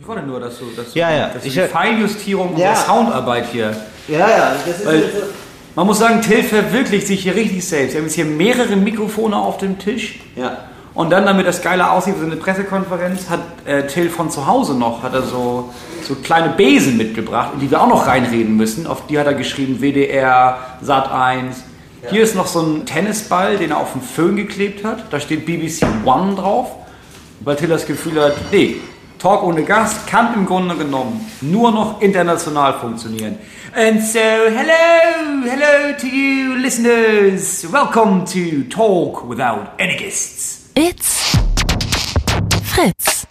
Ich wollte nur, dass du, dass Ja, ja. Dass du die Feinjustierung Ja. unserer Soundarbeit hier. Ja, ja, das ist Weil, man muss sagen, Till verwirklicht sich hier richtig selbst. Wir haben jetzt hier mehrere Mikrofone auf dem Tisch. Ja. Und dann, damit das geile aussieht, so eine Pressekonferenz, hat äh, Till von zu Hause noch, hat er so, so kleine Besen mitgebracht, in die wir auch noch reinreden müssen. Auf die hat er geschrieben WDR, Sat 1. Hier ist noch so ein Tennisball, den er auf den Föhn geklebt hat. Da steht BBC One drauf. Weil Till das Gefühl hat, nee, Talk ohne Gast kann im Grunde genommen nur noch international funktionieren. And so, hello, hello to you listeners. Welcome to Talk Without Any Guests. It's Fritz.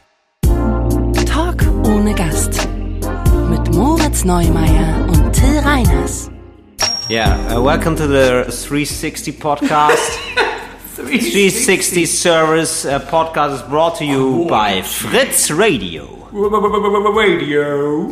Talk ohne Gast. Mit Moritz Neumeier und Till Reiners. Yeah, uh, welcome to the 360 podcast. 360 Service uh, podcast is brought to you by Fritz Radio. Radio.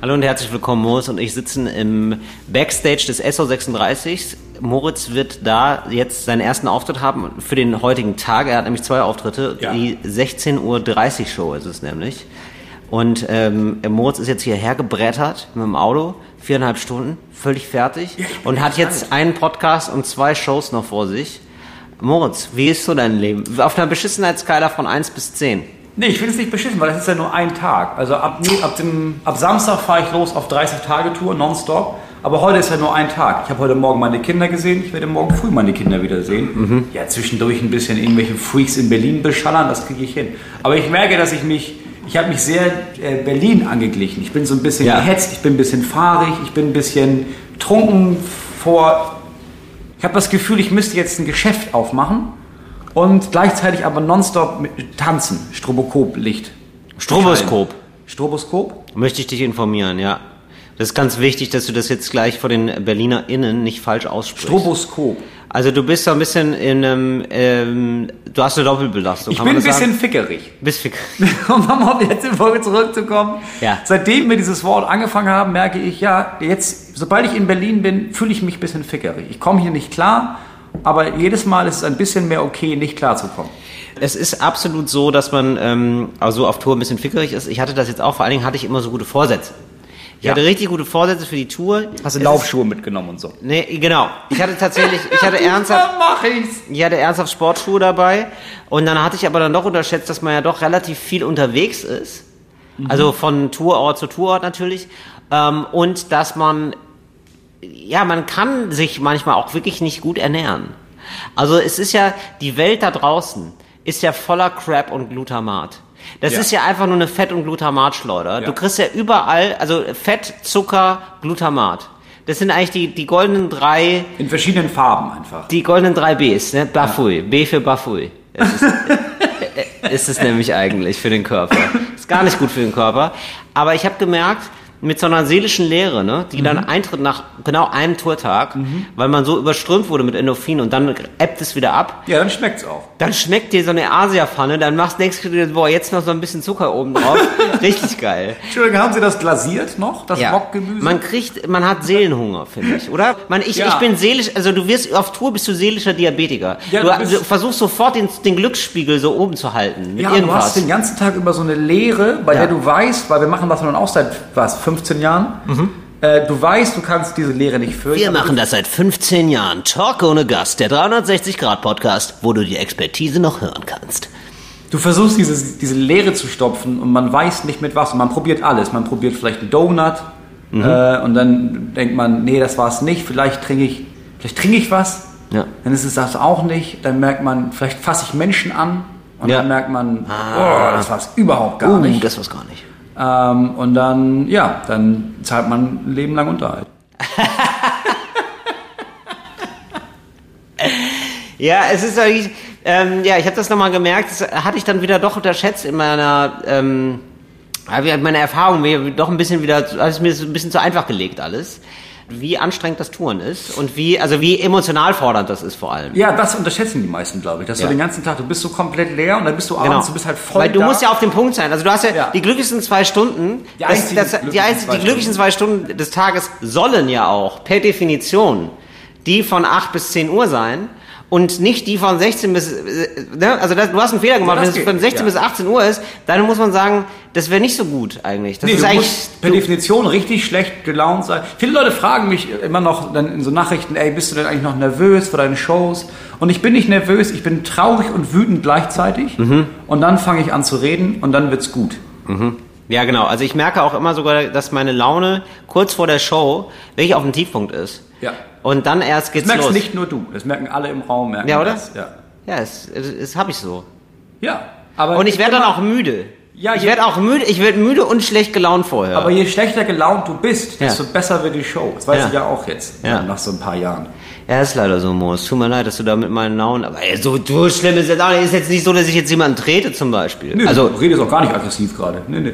Hallo und herzlich willkommen, Moritz und ich sitzen im Backstage des SO36. Moritz wird da jetzt seinen ersten Auftritt haben für den heutigen Tag. Er hat nämlich zwei Auftritte. Ja. Die 16.30 Uhr Show ist es nämlich. Und ähm, Moritz ist jetzt hierher gebrettert mit dem Auto, viereinhalb Stunden, völlig fertig Ja, und hat jetzt einen Podcast und zwei Shows noch vor sich. Moritz, wie ist so dein Leben? Auf einer Beschissenheitsskala von 1 bis 10. Nee, ich will es nicht beschissen, weil das ist ja nur ein Tag. Also ab, nee, ab, dem, ab Samstag fahre ich los auf 30-Tage-Tour, nonstop. Aber heute ist ja nur ein Tag. Ich habe heute Morgen meine Kinder gesehen, ich werde morgen früh meine Kinder wieder sehen. Ja, zwischendurch ein bisschen irgendwelche Freaks in Berlin beschallern, das kriege ich hin. Aber ich merke, dass ich mich, ich habe mich sehr äh, Berlin angeglichen. Ich bin so ein bisschen Ja. gehetzt, ich bin ein bisschen fahrig, ich bin ein bisschen trunken vor... Ich habe das Gefühl, ich müsste jetzt ein Geschäft aufmachen und gleichzeitig aber nonstop tanzen, Stroboskop-Licht. Stroboskop. Stroboskop? Möchte ich dich informieren, ja. Das ist ganz wichtig, dass du das jetzt gleich vor den BerlinerInnen nicht falsch aussprichst. Stroboskop. Also du bist so ein bisschen in einem, ähm, du hast eine Doppelbelastung, Ich bin ein bisschen sagen? fickerig. Bist fick. Um nochmal auf die letzte Folge zurückzukommen. Ja. Seitdem wir dieses Wort angefangen haben, merke ich, ja, jetzt, sobald ich in Berlin bin, fühle ich mich ein bisschen fickerig. Ich komme hier nicht klar, aber jedes Mal ist es ein bisschen mehr okay, nicht klar zu kommen. Es ist absolut so, dass man ähm, also auf Tour ein bisschen fickerig ist. Ich hatte das jetzt auch, vor allen Dingen hatte ich immer so gute Vorsätze. Ich Ja. hatte richtig gute Vorsätze für die Tour. Hast du Es Laufschuhe mitgenommen und so? Ist, nee, genau. Ich hatte tatsächlich, ich hatte ernsthaft, mach ich's. Ich hatte ernsthaft Sportschuhe dabei und dann hatte ich aber dann doch unterschätzt, dass man ja doch relativ viel unterwegs ist. Also von Tourort zu Tourort natürlich. Ähm, und dass man, ja, man kann sich manchmal auch wirklich nicht gut ernähren. Also es ist ja, die Welt da draußen ist ja voller Crap und Glutamat. Das Ja. ist ja einfach nur eine Fett- und Glutamatschleuder. Ja. Du kriegst ja überall, also Fett, Zucker, Glutamat. Das sind eigentlich die, die goldenen drei In verschiedenen Farben einfach. die goldenen drei Bs, ne? Bafui. B für Bafui. Ist, ist es nämlich eigentlich für den Körper. Ist gar nicht gut für den Körper. Aber ich habe gemerkt, mit so einer seelischen Leere, ne, die dann eintritt nach genau einem Tourtag, weil man so überströmt wurde mit Endorphin und dann ebbt es wieder ab. Ja, dann schmeckt's auch. Dann schmeckt dir so eine Asia-Pfanne, dann machst du du dir, boah, jetzt noch so ein bisschen Zucker oben drauf. Richtig geil. Entschuldigung, haben Sie das glasiert noch, das Bockgemüse? Man kriegt, man hat Seelenhunger, finde ich, oder? Man, ich, Ja. ich bin seelisch, also du wirst auf Tour bist du seelischer Diabetiker. Ja, du, du versuchst sofort den, den Glücksspiegel so oben zu halten Ja, du hast irgendwas. den ganzen Tag über so eine Lehre, bei Ja. der du weißt, weil wir machen das nun auch seit, was, 15 Jahren. Äh, du weißt, du kannst diese Lehre nicht fürchten. Wir machen das seit 15 Jahren. Talk ohne Gast, der 360-Grad-Podcast, wo du die Expertise noch hören kannst. Du versuchst dieses, diese Leere zu stopfen und man weiß nicht mit was. Und man probiert alles. Man probiert vielleicht einen Donut äh, und dann denkt man, nee, das war es nicht. Vielleicht trinke ich, vielleicht trinke ich was. Ja. Dann ist es das auch nicht. Dann merkt man, vielleicht fasse ich Menschen an. Und Ja. dann merkt man, oh, das war es überhaupt gar Uh, nicht. das war's gar nicht. Ähm, und dann, ja, dann zahlt man ein Leben lang Unterhalt. Ja, es ist eigentlich, ähm, ja, ich habe das nochmal gemerkt, das hatte ich dann wieder doch unterschätzt in meiner, ähm, meine Erfahrung mir doch ein bisschen wieder, habe es mir ein bisschen zu einfach gelegt alles, wie anstrengend das Touren ist und wie, also wie emotional fordernd das ist vor allem. Ja, das unterschätzen die meisten, glaube ich. Dass Ja. du den ganzen Tag, du bist so komplett leer und dann bist du abends, Genau. du bist halt voll Weil du da. musst ja auf dem Punkt sein. Also du hast ja, Ja. die glücklichsten zwei Stunden, Die einzigen das, das, die, einzigen, zwei die glücklichen zwei Stunden des Tages sollen ja auch per Definition die von 8 bis 10 Uhr sein. Und nicht die von 16 bis, ne? also das, du hast einen Fehler gemacht, Ja, wenn es von 16 ja. bis 18 Uhr ist, dann muss man sagen, das wäre nicht so gut eigentlich. Das Nee, ist du eigentlich, musst per Definition richtig schlecht gelaunt sein. Viele Leute fragen mich immer noch dann in so Nachrichten, ey, bist du denn eigentlich noch nervös vor deinen Shows? Und ich bin nicht nervös, ich bin traurig und wütend gleichzeitig. Mhm. Und dann fange ich an zu reden und dann wird's gut. ja genau, also ich merke auch immer sogar, dass meine Laune kurz vor der Show wirklich auf dem Tiefpunkt ist. Ja. Und dann erst Das geht's merkst los. nicht nur du, das merken alle im Raum. Merken Ja, oder? Das. Ja. Ja, es, es, es habe ich so. ja. Aber Und ich werde dann auch müde. Ja, ich werde auch müde, ich werde müde und schlecht gelaunt vorher. Aber je schlechter gelaunt du bist, Ja. desto besser wird die Show. Das weiß Ja. ich ja auch jetzt, Ja. nach so ein paar Jahren. Ja, ist leider so, Moos. Tut mir leid, dass du da mit meinen Launen. Aber ey, so, so schlimm ist es auch nicht. Ist jetzt nicht so, dass ich jetzt jemanden trete, zum Beispiel. Nö, also, du redest auch gar nicht aggressiv gerade. Nee, nee.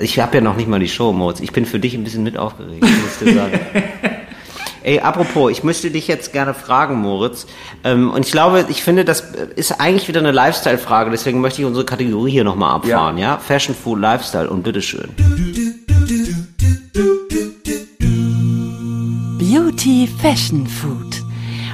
ich habe ja noch nicht mal die Show, Moos. Ich bin für dich ein bisschen mit aufgeregt, muss ich dir sagen. Ey, apropos, ich möchte dich jetzt gerne fragen, Moritz. Ähm, und ich glaube, ich finde, das ist eigentlich wieder eine Lifestyle-Frage. Deswegen möchte ich unsere Kategorie hier nochmal abfahren, ja. Fashion, Food, Lifestyle und bitteschön. Beauty Fashion Food.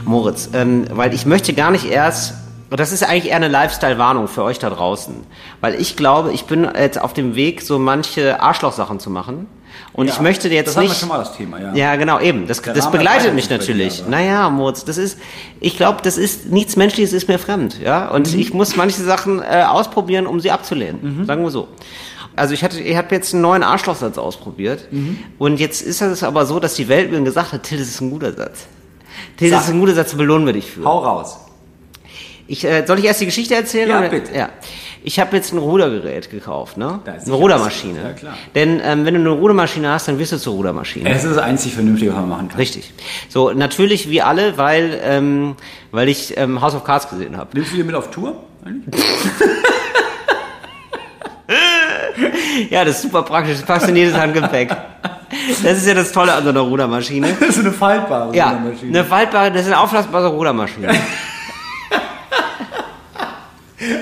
Moritz, ähm, weil ich möchte gar nicht erst, und das ist eigentlich eher eine Lifestyle-Warnung für euch da draußen, weil ich glaube, ich bin jetzt auf dem Weg, so manche Arschlochsachen zu machen. Und Ja, ich möchte jetzt das nicht. schon mal das Thema, ja. Ja, genau, eben. Das, das begleitet mich natürlich. aber. Naja, Moritz, das ist, ich glaube, das ist nichts Menschliches ist mir fremd, ja. Und Mhm. ich muss manche Sachen äh, ausprobieren, um sie abzulehnen. Mhm. Sagen wir so. Also ich hatte, ich habe jetzt einen neuen Arschlochsatz ausprobiert. Mhm. Und jetzt ist es aber so, dass die Welt mir gesagt hat, Till, das ist ein guter Satz. Till, das Sag. ist ein guter Satz, belohnen wir dich für. Hau raus. Ich, äh, soll ich erst die Geschichte erzählen? Ja, oder? bitte. Ja. Ich habe jetzt ein Rudergerät gekauft, ne? Eine Rudermaschine. Ja, klar. Denn ähm, wenn du eine Rudermaschine hast, dann wirst du zur Rudermaschine. Es ist das einzig Vernünftige, was man machen kann. Richtig. So, natürlich wie alle, weil, ähm, weil ich ähm, House of Cards gesehen habe. Nimmst du die mit auf Tour? Ja, das ist super praktisch, das passt in jedes Handgepäck. Das ist ja das Tolle an so einer Rudermaschine. Das ist eine faltbare Ja, Rudermaschine. eine faltbare, das ist eine auflassbare Rudermaschine.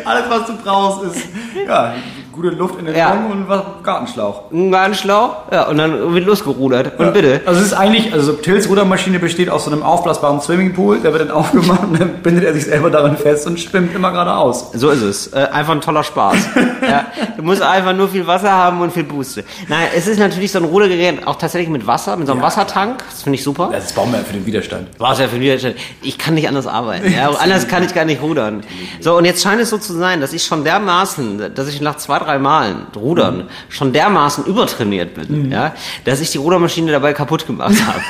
Alles, was du brauchst, ist ja, gute Luft in den Ja. Augen und was Gartenschlauch. Ein Gartenschlauch, ja, und dann wird losgerudert. Und bitte. Also es ist eigentlich, also Tills Rudermaschine besteht aus so einem aufblasbaren Swimmingpool, der wird dann aufgemacht und dann bindet er sich selber darin fest und schwimmt immer geradeaus. So ist es. Äh, einfach ein toller Spaß. ja, du musst einfach nur viel Wasser haben und viel Buste. Nein, es ist natürlich so ein Rudergerät, auch tatsächlich mit Wasser, mit so einem Ja, Wassertank. Das finde ich super. Das ist Baumärkte für den Widerstand. Ja für mich Ich kann nicht anders arbeiten. Ja, anders kann ich gar nicht rudern. So, und jetzt scheint es so zu sein, dass ich schon dermaßen, dass ich nach zwei, drei Malen Rudern schon dermaßen übertrainiert bin, ja, dass ich die Rudermaschine dabei kaputt gemacht habe.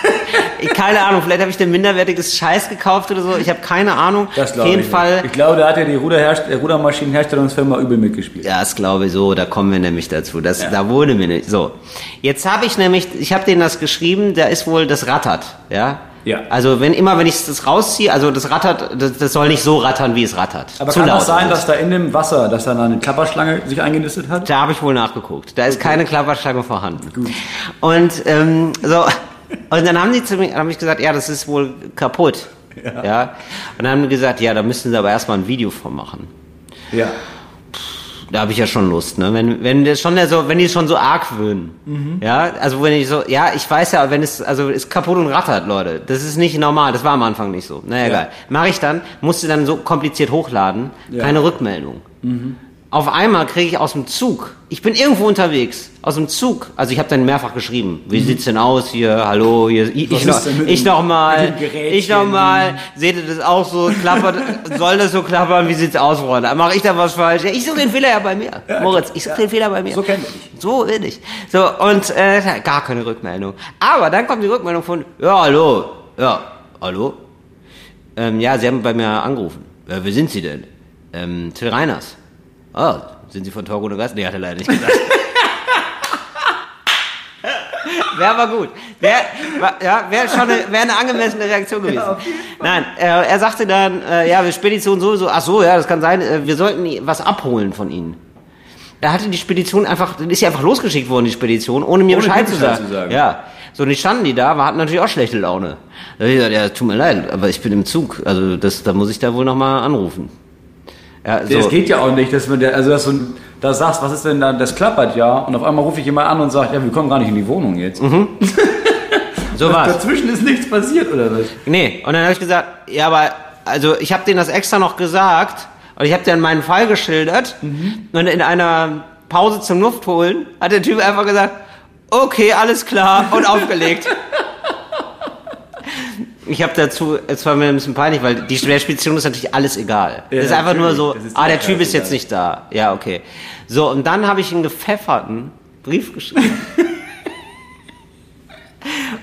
Keine Ahnung, vielleicht habe ich den minderwertiges Scheiß gekauft oder so. Ich habe keine Ahnung. Das glaube ich. Fall. Nicht. Ich glaube, da hat ja die Ruderherst der Rudermaschinenherstellungsfirma übel mitgespielt. Ja, das glaube ich so, da kommen wir nämlich dazu. Das, Da wurde mir nicht. So. Jetzt habe ich nämlich, ich habe denen das geschrieben, da ist wohl, das rattert, ja. Ja. Also wenn immer, wenn ich das rausziehe, also das rattert, das, das soll nicht so rattern, wie es rattert. Aber Zu kann das sein, ist dass da in dem Wasser, dass da eine Klapperschlange sich eingenistet hat? Da habe ich wohl nachgeguckt. Da ist keine Klapperschlange vorhanden. Und ähm, so und dann haben die zu mir, habe ich gesagt, ja, das ist wohl kaputt. Ja. Und dann haben die gesagt, ja, da müssen sie aber erstmal ein Video von machen. Ja. Da habe ich ja schon Lust, ne? Wenn wenn das schon so, wenn die schon so argwöhnen. Ja, also wenn ich so, ja, ich weiß ja, wenn es also ist kaputt und rattert, Leute. Das ist nicht normal, das war am Anfang nicht so. Naja, egal. Mache ich dann, musste dann so kompliziert hochladen, Ja. keine Rückmeldung. Auf einmal kriege ich aus dem Zug, ich bin irgendwo unterwegs, aus dem Zug, also ich habe dann mehrfach geschrieben, wie sieht's denn aus hier, hallo, hier, ich, ich, noch, ich noch mal, ich noch mal, seht ihr das auch so, klappert, soll das so klappern, wie sieht's aus, Freunde? Mache ich da was falsch? Ja, ich suche den Fehler ja bei mir. Moritz, ich suche den Fehler bei mir. So kennen wir dich. So bin ich. So, und äh, gar keine Rückmeldung. Aber dann kommt die Rückmeldung von, ja, hallo, ja, hallo? Ähm, ja, Sie haben bei mir angerufen. Äh, wer sind Sie denn? Ähm, Till Reiners. Ah, sind Sie von ohne Gast? Nee, hat er leider nicht gesagt. Wäre aber gut. Wäre ja, wär schon eine, wär eine angemessene Reaktion gewesen. Nein, äh, er sagte dann, äh, ja, wir Spedition sowieso, ach so, ja, das kann sein, äh, wir sollten was abholen von Ihnen. Da hatte die Spedition einfach, dann ist sie einfach losgeschickt worden, die Spedition, ohne mir Ohne Bescheid, zu, sagen. zu sagen. Ja. So, und die standen die da, wir hatten natürlich auch schlechte Laune. Da hab ich gesagt, ja, tut mir leid, aber ich bin im Zug. Also das, da muss ich da wohl nochmal anrufen. Ja, so. Das geht ja auch nicht, dass man der, also dass du da sagst, was ist denn da, das klappert ja, und auf einmal rufe ich jemand an und sage, ja, wir kommen gar nicht in die Wohnung jetzt. so war's. Dazwischen ist nichts passiert, oder was? Nee, und dann habe ich gesagt, ja, aber also ich habe denen das extra noch gesagt und ich habe denen meinen Fall geschildert und in einer Pause zum Luft holen hat der Typ einfach gesagt, okay, alles klar und aufgelegt. Ich habe dazu, es war mir ein bisschen peinlich, weil die Spedition ist natürlich alles egal. Ja, das ist einfach nur so, ah, der Typ ist jetzt nicht da. Ja, okay. So, und dann habe ich einen gepfefferten Brief geschrieben.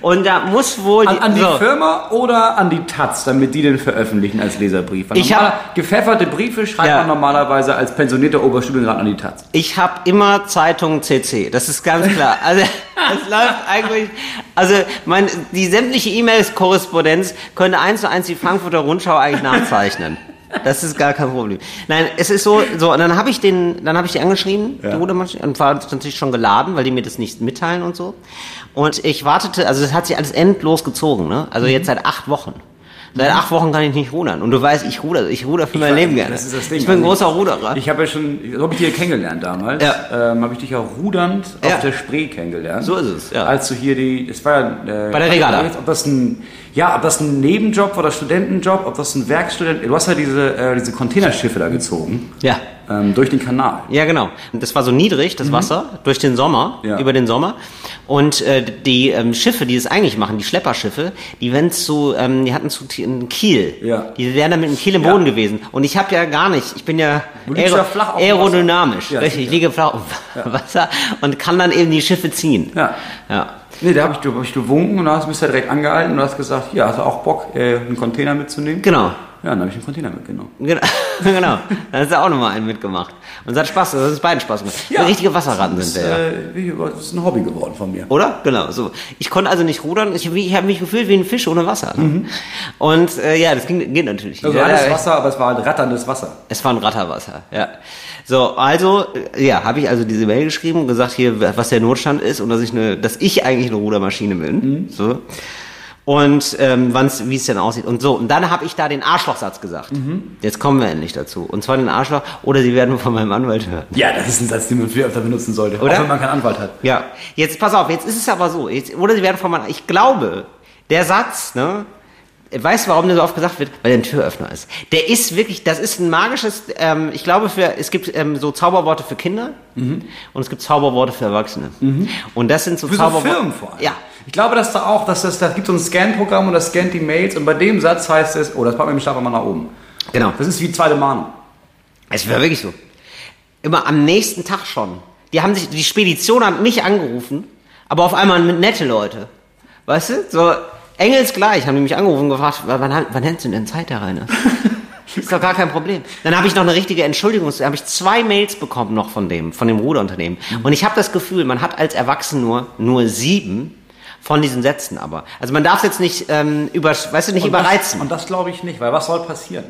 und da muss wohl... An, an die so. Firma oder an die Taz, damit die den veröffentlichen als Leserbrief? Weil Ich hab- gepfefferte Briefe schreibt Ja. man normalerweise als pensionierter Oberstudienrat an die Taz. Ich habe immer Zeitung CC, das ist ganz klar. Also es läuft eigentlich, also mein, die sämtliche E-Mails-Korrespondenz könnte eins zu eins die Frankfurter Rundschau eigentlich nachzeichnen. Das ist gar kein Problem. Nein, es ist so, so und dann habe ich den, dann habe ich die angeschrieben, Ja. die Rudermaschine, und war natürlich schon geladen, weil die mir das nicht mitteilen und so. Und ich wartete, also das hat sich alles endlos gezogen, ne? Also jetzt seit acht Wochen. Seit acht Wochen kann ich nicht rudern. Und du weißt, ich ruder, ich ruder für mein weiß, Leben gerne. das ist das Ding. Ich bin ein Also großer Ruderer. Ich habe ja schon, so habe ich dich ja kennengelernt damals. Ja. Ähm, habe ich dich ja rudernd Ja. auf der Spree kennengelernt. So ist es, ja. Als du hier die, es war ja, äh, Bei der Regatta. Ob das ein, ja, ob das ein Nebenjob war oder Studentenjob, ob das ein Werkstudent, du hast ja diese, äh, diese Containerschiffe da gezogen. Ja. Ähm, durch den Kanal. Ja, genau. Und Das war so niedrig, das Wasser, durch den Sommer, Mhm. Ja. über den Sommer. Und äh, die ähm, Schiffe, die das eigentlich machen, die Schlepperschiffe, die wenn zu, ähm, die hatten zu einen Kiel. Ja. Die wären dann mit dem Kiel im Ja. Boden gewesen. Und ich habe ja gar nicht, ich bin ja, dem aerodynamisch. Ja, richtig, ich liege flach auf Wasser und kann dann eben die Schiffe ziehen. Ja. Ja. Nee, da habe ich, hab ich gewunken und da hast du bist ja direkt angehalten und hast gesagt, ja, hast du auch Bock, äh, einen Container mitzunehmen? Genau. Ja, dann habe ich einen Container mitgenommen. Genau, genau. Dann hast du auch nochmal einen mitgemacht. Und es hat Spaß, das hat uns beiden Spaß gemacht. Richtige Wasserratten sind ist, wir ja. äh, das ist ein Hobby geworden von mir. Oder? Genau, so. Ich konnte also nicht rudern. Ich, ich habe mich gefühlt wie ein Fisch ohne Wasser. Ne? Und äh, ja, das ging, geht natürlich. Mhm. Also ja, alles Wasser, aber es war halt ratterndes Wasser. Es war ein Ratterwasser, ja. So, also, äh, ja, habe ich also diese Mail geschrieben und gesagt, hier, was der Notstand ist und dass ich eine, dass ich eigentlich eine Rudermaschine bin. Mhm. So. Und ähm, wann's, wie es denn aussieht. Und so. Und dann habe ich da den Arschlochsatz gesagt. Mhm. Jetzt kommen wir endlich dazu. Und zwar den Arschloch, oder sie werden von meinem Anwalt hören. Ja, das ist ein Satz, den man viel öfter benutzen sollte. Oder? Auch wenn man keinen Anwalt hat. Ja, jetzt pass auf, jetzt ist es aber so, jetzt, oder sie werden von meinem, ich glaube, der Satz, ne, weißt du, warum der so oft gesagt wird? Weil der ein Türöffner ist. Der ist wirklich, das ist ein magisches, ähm, ich glaube, für, es gibt ähm, so Zauberworte für Kinder und es gibt Zauberworte für Erwachsene. Und das sind so Für so Zauberworte. Firmen vor allem. Ja. Ich glaube, dass da auch, dass das, da gibt so ein Scan-Programm und das scannt die Mails und bei dem Satz heißt es, oh, das packen wir im Stapel mal nach oben. Genau. Das ist wie zweite Mahnung. Es war wirklich so. Immer am nächsten Tag schon. Die haben sich, die Spedition hat mich angerufen, aber auf einmal mit nette Leute. Weißt du? So, engelsgleich haben die mich angerufen und gefragt, wann, wann, hättest du denn Zeit, Herr Rainer? Ist doch gar kein Problem. Dann habe ich noch eine richtige Entschuldigung. Da habe ich zwei Mails bekommen noch von dem, von dem Ruderunternehmen. Und ich habe das Gefühl, man hat als Erwachsen nur, nur sieben von diesen Sätzen aber. Also man darf es jetzt nicht ähm, über, weißt du, nicht Und überreizen. Das, und das glaube ich nicht, weil was soll passieren?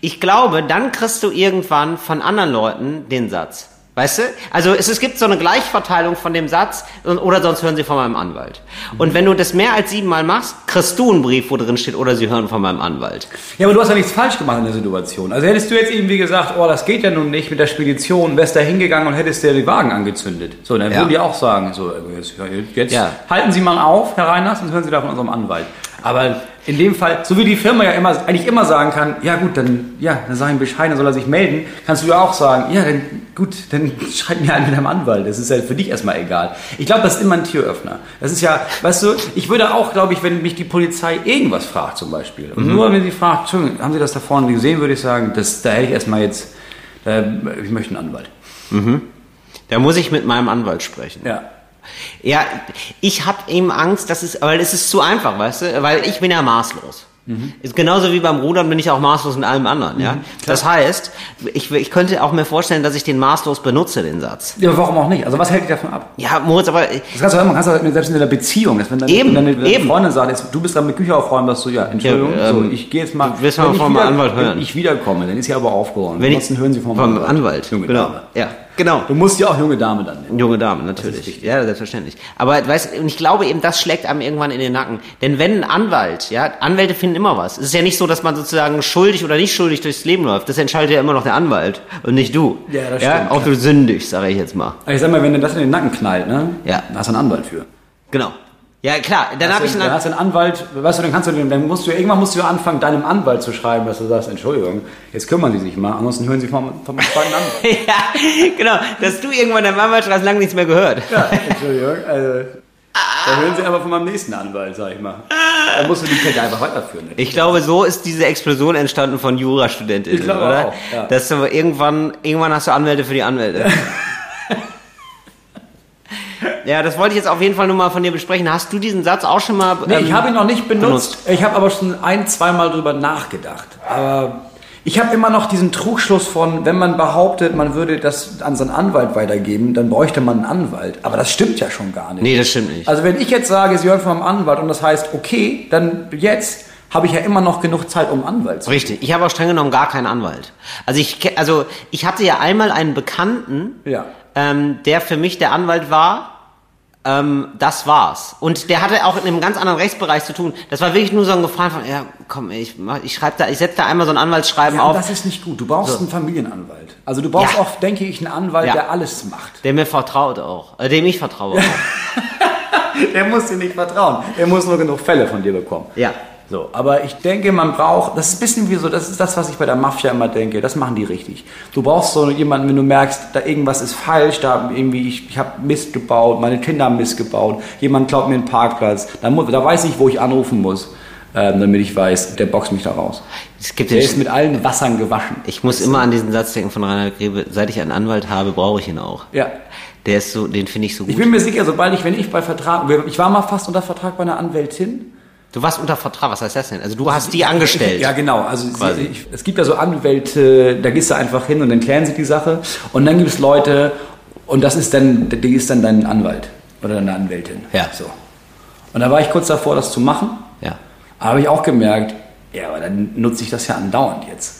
Ich glaube, dann kriegst du irgendwann von anderen Leuten den Satz. Weißt du? Also es, es gibt so eine Gleichverteilung von dem Satz oder sonst hören sie von meinem Anwalt. Und wenn du das mehr als siebenmal machst, kriegst du einen Brief, wo drin steht, oder sie hören von meinem Anwalt. Ja, aber du hast ja nichts falsch gemacht in der Situation. Also hättest du jetzt irgendwie gesagt, oh, das geht ja nun nicht mit der Spedition, wärst da hingegangen und hättest dir die Wagen angezündet. So, dann Ja. würden die auch sagen, so, jetzt, jetzt Ja. halten Sie mal auf, Herr Reiners, und hören Sie da von unserem Anwalt. Aber in dem Fall, so wie die Firma ja immer, eigentlich immer sagen kann, ja gut, dann, ja, dann sag ihm Bescheid, dann soll er sich melden, kannst du ja auch sagen, ja, dann, gut, dann schreib mir einen mit deinem Anwalt. Das ist ja für dich erstmal egal. Ich glaube, das ist immer ein Türöffner. Das ist ja, weißt du, ich würde auch, glaube ich, wenn mich die Polizei irgendwas fragt zum Beispiel, und nur wenn sie fragt, Entschuldigung, haben Sie das da vorne gesehen, würde ich sagen, das, da hätte ich erstmal jetzt, äh, ich möchte einen Anwalt. Da muss ich mit meinem Anwalt sprechen. Ja. Ja, ich habe eben Angst, dass es, weil es ist zu einfach, weißt du, weil ich bin ja maßlos. Ist genauso wie beim Rudern bin ich auch maßlos mit allem anderen, ja. Das heißt, ich, ich könnte auch mir vorstellen, dass ich den maßlos benutze, den Satz. ja. Warum auch nicht? Also was hält dich davon ab? Ja, Moritz, aber Das kannst du auch, man kannst du selbst in der Beziehung, dass wenn deine, Eben, wenn deine, eben. Freundin sagt, jetzt, du bist dran mit Küche aufräumen, dass du, ja, Entschuldigung, Ja, ähm, so, ich gehe jetzt mal, du willst mal ich von meinem wieder- Anwalt hören. Wenn ich wiederkomme, dann ist sie aber aufgeräumt. Wenn ich- Ansonsten hören sie vom, vom Anwalt, Junge genau. Ja, genau. Du musst ja auch junge Dame dann nennen. Junge Dame, natürlich. Ja, selbstverständlich. Aber weißt, und ich glaube eben, das schlägt einem irgendwann in den Nacken. Denn wenn ein Anwalt, ja, Anwälte finden immer was. Es ist ja nicht so, dass man sozusagen schuldig oder nicht schuldig durchs Leben läuft. Das entscheidet ja immer noch der Anwalt und nicht du. Ja, das ja stimmt, Auch du sündig, sage ich jetzt mal. Ich sag mal, wenn dir das in den Nacken knallt, ne? Ja. Da hast du einen Anwalt für. Genau. Ja, klar, dann Hast habe du- ich dann einen, hast du einen Anwalt, weißt du, dann kannst du, dann musst du irgendwann musst du anfangen, deinem Anwalt zu schreiben, dass du sagst, Entschuldigung, jetzt kümmern Sie sich mal, ansonsten hören Sie vom, vom zweiten Anwalt. ja, genau, dass du irgendwann deinem Anwalt schreibst, lange nichts mehr gehört. Ja, Entschuldigung, also, da hören Sie aber von meinem nächsten Anwalt, sag ich mal. Da musst du die Kette einfach weiterführen. Ich glaube, so ist diese Explosion entstanden von Jurastudentinnen, Ich glaube oder? auch, ja. Dass du irgendwann, irgendwann hast du Anwälte für die Anwälte. ja, das wollte ich jetzt auf jeden Fall nur mal von dir besprechen. Hast du diesen Satz auch schon mal? Nee, ähm, ich habe ihn noch nicht benutzt. Ich habe aber schon ein, zweimal drüber nachgedacht. Aber ich habe immer noch diesen Trugschluss von, wenn man behauptet, man würde das an seinen Anwalt weitergeben, dann bräuchte man einen Anwalt. Aber das stimmt ja schon gar nicht. Nee, das stimmt nicht. Also wenn ich jetzt sage, Sie hören von meinem Anwalt und das heißt, okay, dann jetzt habe ich ja immer noch genug Zeit, um Anwalt zu Richtig. Ich habe auch streng genommen gar keinen Anwalt. Also ich, also ich hatte ja einmal einen Bekannten, Ja. ähm, der für mich der Anwalt war. Ähm, das war's. Und der hatte auch in einem ganz anderen Rechtsbereich zu tun. Das war wirklich nur so ein Gefallen von, ja, komm, ich, mach- ich schreibe da, ich setze da einmal so ein Anwaltsschreiben Ja, auf, das ist nicht gut. Du brauchst einen Familienanwalt. Also du brauchst Ja. auch, denke ich, einen Anwalt, Ja. der alles macht. der mir vertraut auch, äh, dem ich vertraue auch. Der muss dir nicht vertrauen. Er muss nur genug Fälle von dir bekommen. ja. So, aber ich denke, man braucht, das ist ein bisschen wie so, das ist das, was ich bei der Mafia immer denke, das machen die richtig. Du brauchst so jemanden, wenn du merkst, da irgendwas ist falsch, da irgendwie, ich, ich habe Mist gebaut, meine Kinder haben Mist gebaut, jemand klaut mir einen Parkplatz, da, muss, da weiß ich, wo ich anrufen muss, ähm, damit ich weiß, der boxt mich da raus. Es gibt Der ist mit allen Wassern gewaschen. ich muss immer an diesen Satz denken von Reinhard Grebe, seit ich einen Anwalt habe, brauche ich ihn auch. Ja. Der ist so, den finde ich so Ich gut. bin mir sicher, sobald ich, wenn ich bei Vertrag, ich war mal fast unter Vertrag bei einer Anwältin, Du warst unter Vertrag, was heißt das denn? Also du hast die angestellt. Ja, genau. Also sie, ich, es gibt ja so Anwälte, da gehst du einfach hin und dann klären sie die Sache. Und dann gibt es Leute, und das ist dann, die ist dann dein Anwalt oder deine Anwältin. Ja. So. Und da war ich kurz davor, das zu machen. Ja. Aber habe ich auch gemerkt, ja, aber dann nutze ich das ja andauernd jetzt.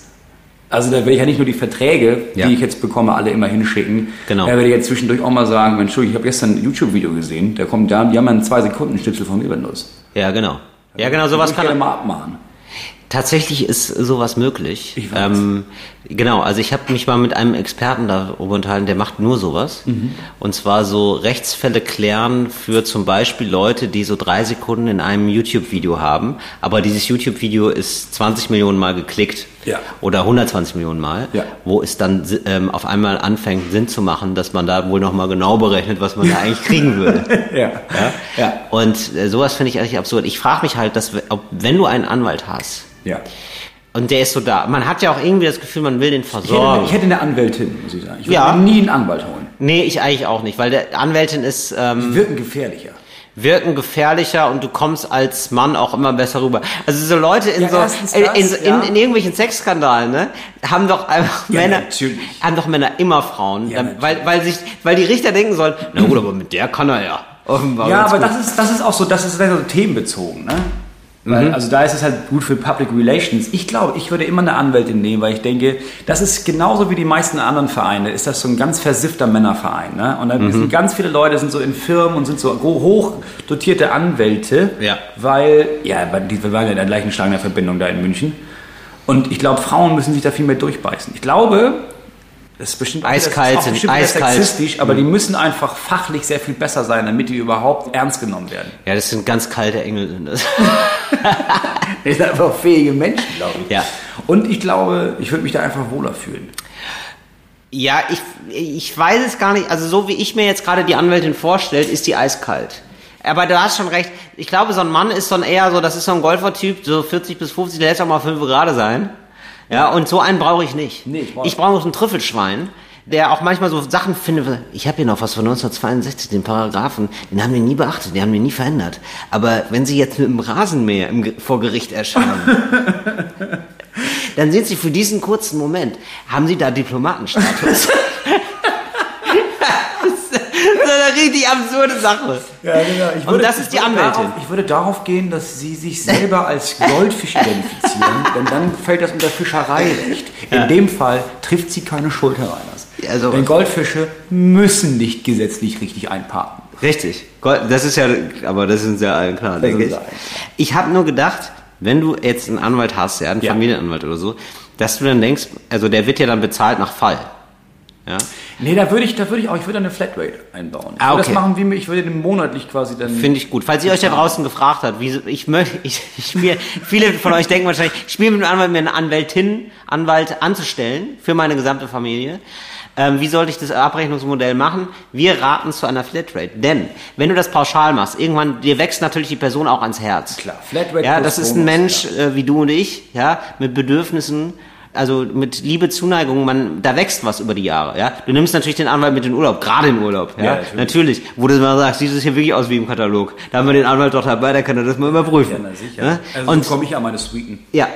Also da will ich ja nicht nur die Verträge, Ja. die ich jetzt bekomme, alle immer hinschicken. Genau. Da werde ich jetzt zwischendurch auch mal sagen, Mensch, ich habe gestern ein YouTube-Video gesehen, da kommt da, die haben einen zwei Sekunden Schnipsel von mir benutzt. Ja, genau. Ja, genau, sowas ich kann gerne mal abmachen. Tatsächlich ist sowas möglich. Ich weiß. Ähm, genau, also ich habe mich mal mit einem Experten darüber unterhalten, der macht nur sowas. Mhm. Und zwar so Rechtsfälle klären für zum Beispiel Leute, die so drei Sekunden in einem YouTube-Video haben, aber dieses YouTube-Video ist 20 Millionen Mal geklickt. Ja. Oder 120 Millionen Mal, Ja. wo es dann ähm, auf einmal anfängt, Sinn zu machen, dass man da wohl nochmal genau berechnet, was man da eigentlich kriegen würde. Ja. Ja. Und äh, sowas finde ich eigentlich absurd. Ich frage mich halt, dass, ob, wenn du einen Anwalt hast, Ja. und der ist so da. Man hat ja auch irgendwie das Gefühl, man will den Ich hätte, versorgen. ich hätte eine Anwältin, muss ich sagen. Ich würde Ja. nie einen Anwalt holen. nee, ich eigentlich auch nicht, weil der Anwältin ist ähm, Die wirken gefährlicher. Wirken gefährlicher und du kommst als Mann auch immer besser rüber. Also so Leute in Ja, so in, das, in, in, ja. in irgendwelchen Sexskandalen, ne, haben doch einfach Ja, Männer natürlich. haben doch Männer immer Frauen, Ja, weil weil sich weil die Richter denken sollen, na gut, aber mit der kann er ja. Offenbar Ja, aber gut. das ist, das ist auch so, das ist so themenbezogen, ne? Mhm. Weil, Also da ist es halt gut für Public Relations. Ich glaube, ich würde immer eine Anwältin nehmen, weil ich denke, das ist genauso wie die meisten anderen Vereine, ist das so ein ganz versiffter Männerverein. Ne? Und dann Mhm. sind ganz viele Leute sind so in Firmen und sind so hoch dotierte Anwälte, Ja. weil, ja, wir waren ja in der gleichen Schlange der Verbindung da in München. Und ich glaube, Frauen müssen sich da viel mehr durchbeißen. Ich glaube, das ist bestimmt Eiskalt das ist bestimmt eiskalt. sexistisch, aber die müssen einfach fachlich sehr viel besser sein, damit die überhaupt ernst genommen werden. ja, das sind ganz kalte Engel sind das. Das sind einfach fähige Menschen, glaube ich. Ja. Und ich glaube, ich würde mich da einfach wohler fühlen. Ja, ich, ich weiß es gar nicht. Also so wie ich mir jetzt gerade die Anwältin vorstellt, ist die eiskalt. Aber du hast schon recht. Ich glaube, so ein Mann ist so ein eher so, das ist so ein Golfer-Typ, so 40 bis 50, der lässt auch mal 5 gerade sein. Ja, und so einen brauche ich nicht. Nee, ich brauch- ich brauche so ein Trüffelschwein, der auch manchmal so Sachen findet. Ich habe hier noch was von 1962, den Paragraphen, den haben wir nie beachtet, den haben wir nie verändert. Aber wenn Sie jetzt mit dem Rasenmäher im, vor Gericht erscheinen, dann sind Sie für diesen kurzen Moment, haben Sie da Diplomatenstatus? das ist eine richtig absurde Sache. Ja, genau. Und das ist die Anwältin. Darauf, ich würde darauf gehen, dass sie sich selber als Goldfisch identifizieren, denn dann fällt das unter Fischereirecht. In dem Fall trifft sie keine Schuld hereinlassen. Ja, sowas. denn Goldfische müssen nicht gesetzlich richtig einparken. Richtig. Das ist ja, aber das ist ja allen klar, denke ich. Ich habe nur gedacht, wenn du jetzt einen Anwalt hast, ja, einen Ja. Familienanwalt oder so, dass du dann denkst, also der wird ja dann bezahlt nach Fall. Ja. Nee, da würde ich, da würde ich auch, ich würde eine Flatrate einbauen. Ich Ah, würde okay. das machen wie mir, ich würde den monatlich quasi dann. Finde ich gut. Falls ihr euch da draußen gefragt habt, wie, ich möchte, ich, ich mir, viele von euch denken wahrscheinlich, ich spiele mit einem Anwalt, mir eine Anwältin, Anwalt anzustellen für meine gesamte Familie. Ähm, wie sollte ich das Abrechnungsmodell machen? Wir raten zu einer Flatrate. Denn, wenn du das pauschal machst, irgendwann, dir wächst natürlich die Person auch ans Herz. Klar, Flatrate Ja, das ist ein Mensch äh, wie du und ich, ja, mit Bedürfnissen, also mit Liebe, Zuneigung, man, da wächst was über die Jahre, ja. Du nimmst natürlich den Anwalt mit in den Urlaub, gerade in Urlaub, ja. Ja, natürlich. natürlich. Wo du mal sagst, sieht es hier wirklich aus wie im Katalog. Da haben wir den Anwalt doch dabei, da kann er das mal überprüfen. Ja, na sicher. Ja? Also und so komme ich an meine Suiten. ja,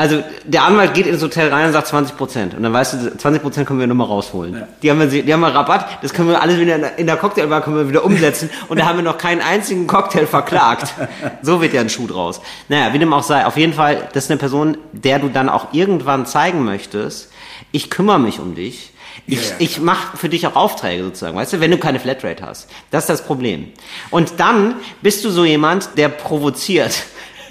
also der Anwalt geht ins Hotel rein und sagt 20 Prozent. Und dann weißt du, 20 Prozent können wir nochmal rausholen. Ja. Die, haben wir, die haben wir Rabatt, das können wir alles wieder in der, Cocktailbar können wir wieder umsetzen. und da haben wir noch keinen einzigen Cocktail verklagt. So wird ja ein Schuh draus. Naja, wie dem auch sei. Auf jeden Fall, das ist eine Person, der du dann auch irgendwann zeigen möchtest, ich kümmere mich um dich. Ich, Ja, ja, ich mache für dich auch Aufträge sozusagen, weißt du, wenn du keine Flatrate hast. Das ist das Problem. Und dann bist du so jemand, der provoziert.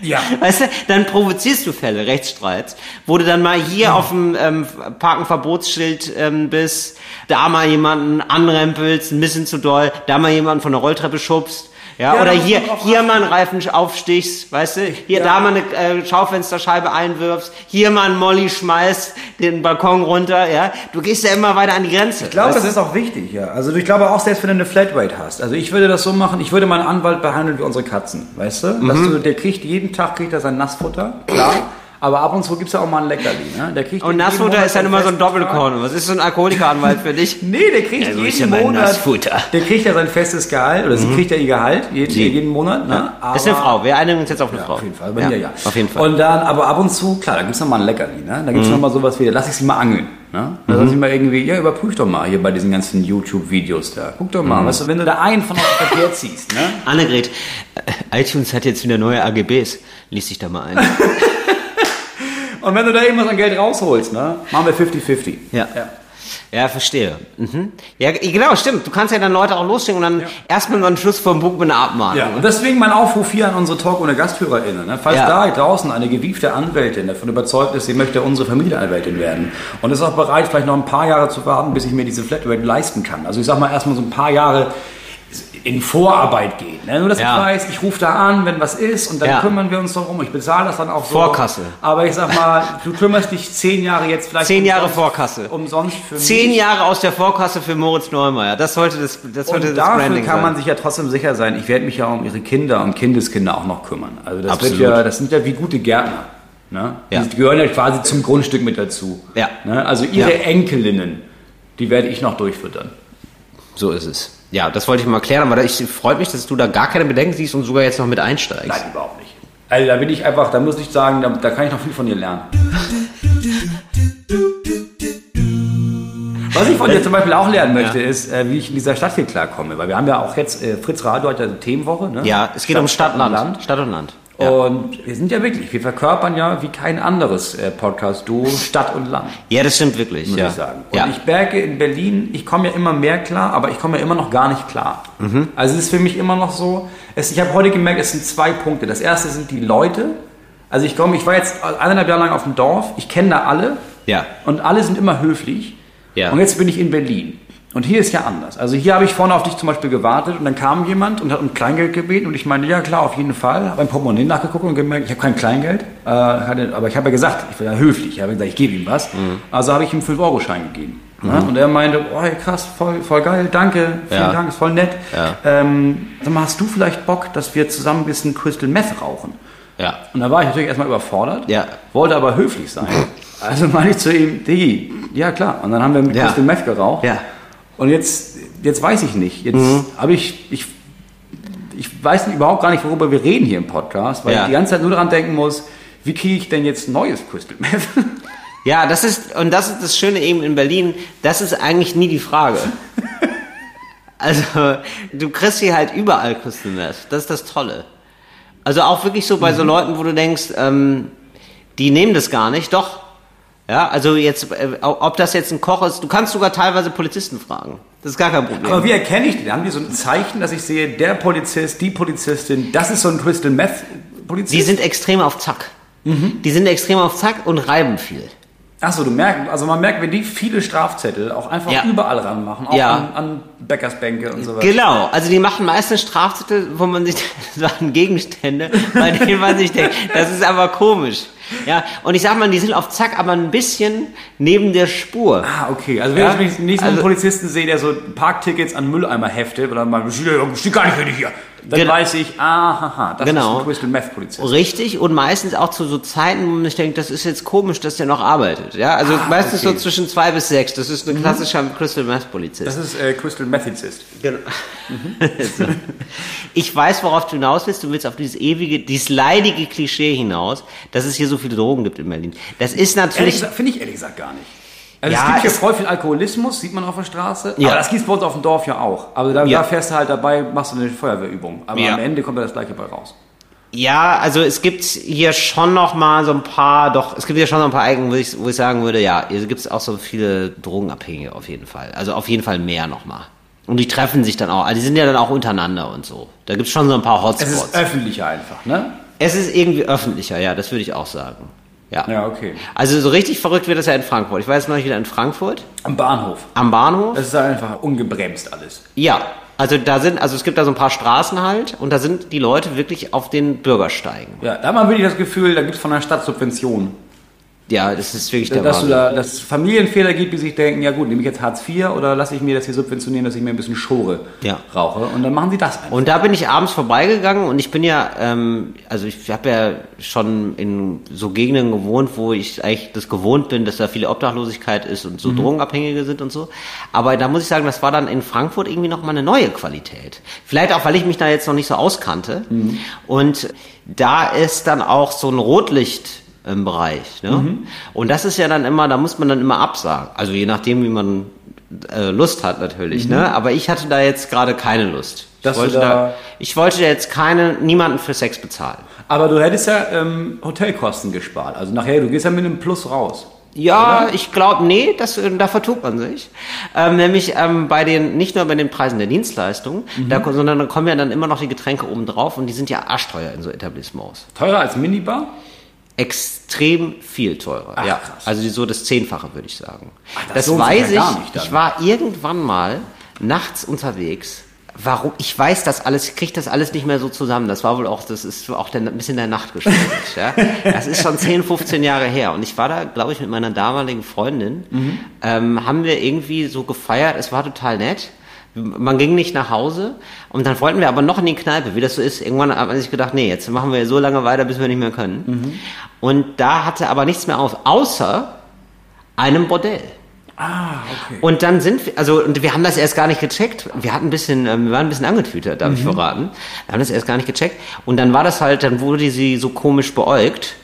Ja. Weißt du, dann provozierst du Fälle, Rechtsstreits, wo du dann mal hier auf dem ähm, Parkenverbotsschild ähm, bist, da mal jemanden anrempelst, ein bisschen zu doll, da mal jemanden von der Rolltreppe schubst. Ja, Ja, oder hier, hier mal einen Reifen aufstichst, weißt du, hier Ja. da mal eine äh, Schaufensterscheibe einwirfst, hier mal einen Molly schmeißt, den Balkon runter, ja. Du gehst ja immer weiter an die Grenze. Ich glaube, das ist auch wichtig, ja. Also ich glaube auch, selbst wenn du eine Flatrate hast. Also ich würde das so machen, ich würde meinen Anwalt behandeln wie unsere Katzen, weißt du? Dass Mhm. du der kriegt, jeden Tag kriegt er sein Nassfutter, klar. Aber ab und zu gibt's ja auch mal ein Leckerli, ne? Der kriegt Und Nassfutter ist dann immer so ein Doppelkorn. Was ist so ein Alkoholikeranwalt für dich? Nee, der kriegt Ja, jeden ja Monat. Nassfutter. Der kriegt ja sein festes Gehalt oder sie kriegt ja ihr Gehalt jeden, Sie. jeden Monat, ne? Das ist eine Frau. Wir einigen uns jetzt auf eine Frau. Auf jeden Fall, mir ja. Auf jeden Fall. Mhm. Und dann, aber ab und zu, klar, da gibt's noch mal ein Leckerli, ne? Da gibt's noch mal sowas wie, lass ich sie mal angeln, ne? Da lass ich mal irgendwie, ja, überprüf doch mal hier bei diesen ganzen YouTube-Videos da. Guck doch Mhm. mal, weißt du, wenn du da einen von aus dem Verkehr ziehst, ne? Annegret, äh, iTunes hat jetzt wieder neue AGBs. Lies dich da mal ein. Und wenn du da irgendwas an Geld rausholst, ne? Machen wir 50-50. Ja. Ja, verstehe. Mhm. Ja, genau, stimmt. Du kannst ja dann Leute auch losschicken und dann erstmal einen Schluss vom Bug mit einer Abmahnung. Ja, und deswegen mein Aufruf hier an unsere Talk- ohne GasthörerInnen. Ne? Falls Ja. da draußen eine gewiefte Anwältin davon überzeugt ist, sie möchte unsere Familienanwältin werden und ist auch bereit, vielleicht noch ein paar Jahre zu warten, bis ich mir diese Flatrate leisten kann. Also ich sag mal erstmal so ein paar Jahre in Vorarbeit geht. Ne? Nur, dass Ja. ich weiß, ich rufe da an, wenn was ist und dann Ja. kümmern wir uns darum. Ich bezahle das dann auch so. Vorkasse. Aber ich sag mal, du kümmerst dich zehn Jahre jetzt vielleicht Zehn Jahre umsonst- Vorkasse. Umsonst für Zehn mich. Jahre aus der Vorkasse für Moritz Neumeier. Das sollte das, das, sollte Und das dafür Branding kann man sich ja trotzdem sicher sein, ich werde mich ja um ihre Kinder und Kindeskinder auch noch kümmern. Also das, Absolut. wird ja, das sind ja wie gute Gärtner. Ne? Ja. Die gehören ja quasi zum Grundstück mit dazu. Ja. Ne? Also ihre. Enkelinnen, die werde ich noch durchfüttern. So ist es. Ja, das wollte ich mal klären, aber ich freut mich, dass du da gar keine Bedenken siehst und sogar jetzt noch mit einsteigst. Nein, überhaupt nicht. Also da bin ich einfach, da muss ich sagen, da, da kann ich noch viel von ihr lernen. Was ich von dir zum Beispiel auch lernen möchte, ist, äh, wie ich in dieser Stadt hier klarkomme. Weil wir haben ja auch jetzt, äh, Fritz Radio hat ja eine Themenwoche. Ne? Ja, es geht um Stadt, und Land. Stadt und Land. Ja. Und wir sind ja wirklich, wir verkörpern ja wie kein anderes äh, Podcast-Duo Stadt und Land, ja, das stimmt wirklich. muss ja. ich sagen. Und ja. ich merke in Berlin, ich komme ja immer mehr klar, aber ich komme ja immer noch gar nicht klar. Mhm. Also es ist für mich immer noch so, es, ich habe heute gemerkt, es sind zwei Punkte. Das erste sind die Leute. Also ich komme, ich war jetzt eineinhalb Jahre lang auf dem Dorf, ich kenne da alle Ja. und alle sind immer höflich. Ja. Und jetzt bin ich in Berlin. Und hier ist ja anders. Also hier habe ich vorne auf dich zum Beispiel gewartet und dann kam jemand und hat um Kleingeld gebeten und ich meinte, ja klar, auf jeden Fall. Habe beim Portemonnaie nachgeguckt und gemerkt, ich habe kein Kleingeld. Äh, hatte, aber ich habe ja gesagt, ich war ja höflich. Ich habe gesagt, ich gebe ihm was. Mhm. Also habe ich ihm 5-Euro-Schein gegeben. Ja, und er meinte, oh hey, krass, voll, voll geil, danke, vielen Ja. Dank, ist voll nett. Ja. Ähm, sag mal, hast du vielleicht Bock, dass wir zusammen ein bisschen Crystal Meth rauchen? Ja. Und da war ich natürlich erstmal überfordert, Ja. wollte aber höflich sein. Also meinte ich zu ihm, Diggi, ja klar. Und dann haben wir mit. Crystal Meth geraucht. Ja. Und jetzt, jetzt weiß ich nicht. Jetzt Mhm. habe ich, ich, ich weiß überhaupt gar nicht, worüber wir reden hier im Podcast, weil Ja. ich die ganze Zeit nur daran denken muss, wie kriege ich denn jetzt neues Crystal Meth? Ja, das ist, und das ist das Schöne eben in Berlin, das ist eigentlich nie die Frage. Also, du kriegst hier halt überall Crystal Meth. Das ist das Tolle. Also auch wirklich so bei so Leuten, wo du denkst, ähm, die nehmen das gar nicht, doch. Ja, also jetzt, äh, ob das jetzt ein Koch ist, du kannst sogar teilweise Polizisten fragen. Das ist gar kein Problem. Aber wie erkenne ich die? Haben die so ein Zeichen, dass ich sehe, der Polizist, die Polizistin, das ist so ein Crystal Meth Polizist? Die sind extrem auf Zack. Die sind extrem auf Zack und reiben viel. Achso, du merkst, also man merkt, wenn die viele Strafzettel auch einfach Ja. überall ranmachen, auch Ja. an, an Bäckersbänke und so weiter. Genau, also die machen meistens Strafzettel, wo man sich Sachen Gegenstände, bei denen man sich denkt, das ist aber komisch. Ja, und ich sag mal, die sind auf Zack, aber ein bisschen neben der Spur. Ah, okay. Also wenn Ja, ich nächsten also- Polizisten sehe, der so Parktickets an Mülleimer heftet oder mal steht, gar nicht hier, dann Genau. weiß ich, ah, haha, das Genau. ist ein Crystal Meth Polizist. Richtig und meistens auch zu so Zeiten, wo man sich denkt, das ist jetzt komisch, dass der noch arbeitet. Ja, also meistens okay. so zwischen zwei bis sechs. Das ist ein klassischer Crystal Meth Polizist. Das ist äh, Crystal Methicist. Genau. so. Ich weiß, worauf du hinaus willst. Du willst auf dieses ewige, dieses leidige Klischee hinaus, dass es hier so viele Drogen gibt in Berlin. Das ist natürlich. finde ich ehrlich gesagt gar nicht. Also Ja, es gibt hier es- voll viel Alkoholismus, sieht man auf der Straße. Ja. Aber das gibt es bei uns auf dem Dorf ja auch. Aber da, Ja. da fährst du halt dabei, machst du eine Feuerwehrübung. Aber Ja. am Ende kommt da das gleiche bei raus. Ja, also es gibt hier schon noch mal so ein paar, doch, es gibt hier schon noch ein paar Ecken, wo ich, wo ich sagen würde, ja, hier gibt es auch so viele Drogenabhängige auf jeden Fall. Also auf jeden Fall mehr noch mal. Und die treffen sich dann auch, also die sind ja dann auch untereinander und so. Da gibt es schon so ein paar Es Hotspots. ist öffentlicher einfach, ne? Es ist irgendwie öffentlicher, ja, das würde ich auch sagen. Ja. Ja, okay. Also so richtig verrückt wird das ja in Frankfurt. Ich war jetzt neulich wieder in Frankfurt, Am Bahnhof. am Bahnhof. Das ist einfach ungebremst alles. Ja, also da sind, also es gibt da so ein paar Straßen halt und da sind die Leute wirklich auf den Bürgersteigen. Ja, da hat man wirklich das Gefühl, da gibt es von der Stadt Subventionen. Ja, das ist wirklich der dass du da, dass es Familienväter gibt, die sich denken, ja gut, nehme ich jetzt Hartz IV oder lasse ich mir das hier subventionieren, dass ich mir ein bisschen Schore Ja. rauche. Und dann machen sie das einfach. Und da bin ich abends vorbeigegangen und ich bin ja, ähm, also ich habe ja schon in so Gegenden gewohnt, wo ich eigentlich das gewohnt bin, dass da viele Obdachlosigkeit ist und so Drogenabhängige sind und so. Aber da muss ich sagen, das war dann in Frankfurt irgendwie nochmal eine neue Qualität. Vielleicht auch, weil ich mich da jetzt noch nicht so auskannte. Und da ist dann auch so ein Rotlicht im Bereich. Ne? Und das ist ja dann immer, da muss man dann immer absagen. Also je nachdem, wie man äh, Lust hat natürlich. Ne? Aber ich hatte da jetzt gerade keine Lust. Dass ich, wollte da- da, ich wollte jetzt keine, niemanden für Sex bezahlen. Aber du hättest ja ähm, Hotelkosten gespart. Also nachher, du gehst ja mit einem Plus raus. Ja, ich glaube, nee, das, äh, da vertut man sich. Ähm, nämlich ähm, bei den, nicht nur bei den Preisen der Dienstleistung, Mhm. da, sondern da kommen ja dann immer noch die Getränke oben drauf und die sind ja arschteuer in so Etablissements. Teurer als Minibar? Extrem viel teurer. Ach, ja, krass. also so das Zehnfache würde ich sagen. Ach, das das weiß ich. nicht ich war irgendwann mal nachts unterwegs. Warum? Ich weiß das alles, ich kriege das alles nicht mehr so zusammen. Das war wohl auch, das ist auch der, ein bisschen der Nacht ja. Das ist schon 10, 15 Jahre her. Und ich war da, glaube ich, mit meiner damaligen Freundin. Mhm. Ähm, haben wir irgendwie so gefeiert. Es war total nett. Man ging nicht nach Hause und dann wollten wir aber noch in die Kneipe, wie das so ist. Irgendwann hat man sich gedacht, nee, jetzt machen wir so lange weiter, bis wir nicht mehr können. Mhm. Und da hatte aber nichts mehr auf, außer einem Bordell. Ah, okay. Und dann sind wir, also und wir haben das erst gar nicht gecheckt. Wir hatten ein bisschen, ähm, wir waren ein bisschen angetütert, darf ich verraten. Wir haben das erst gar nicht gecheckt. Und dann war das halt, dann wurde sie so komisch beäugt.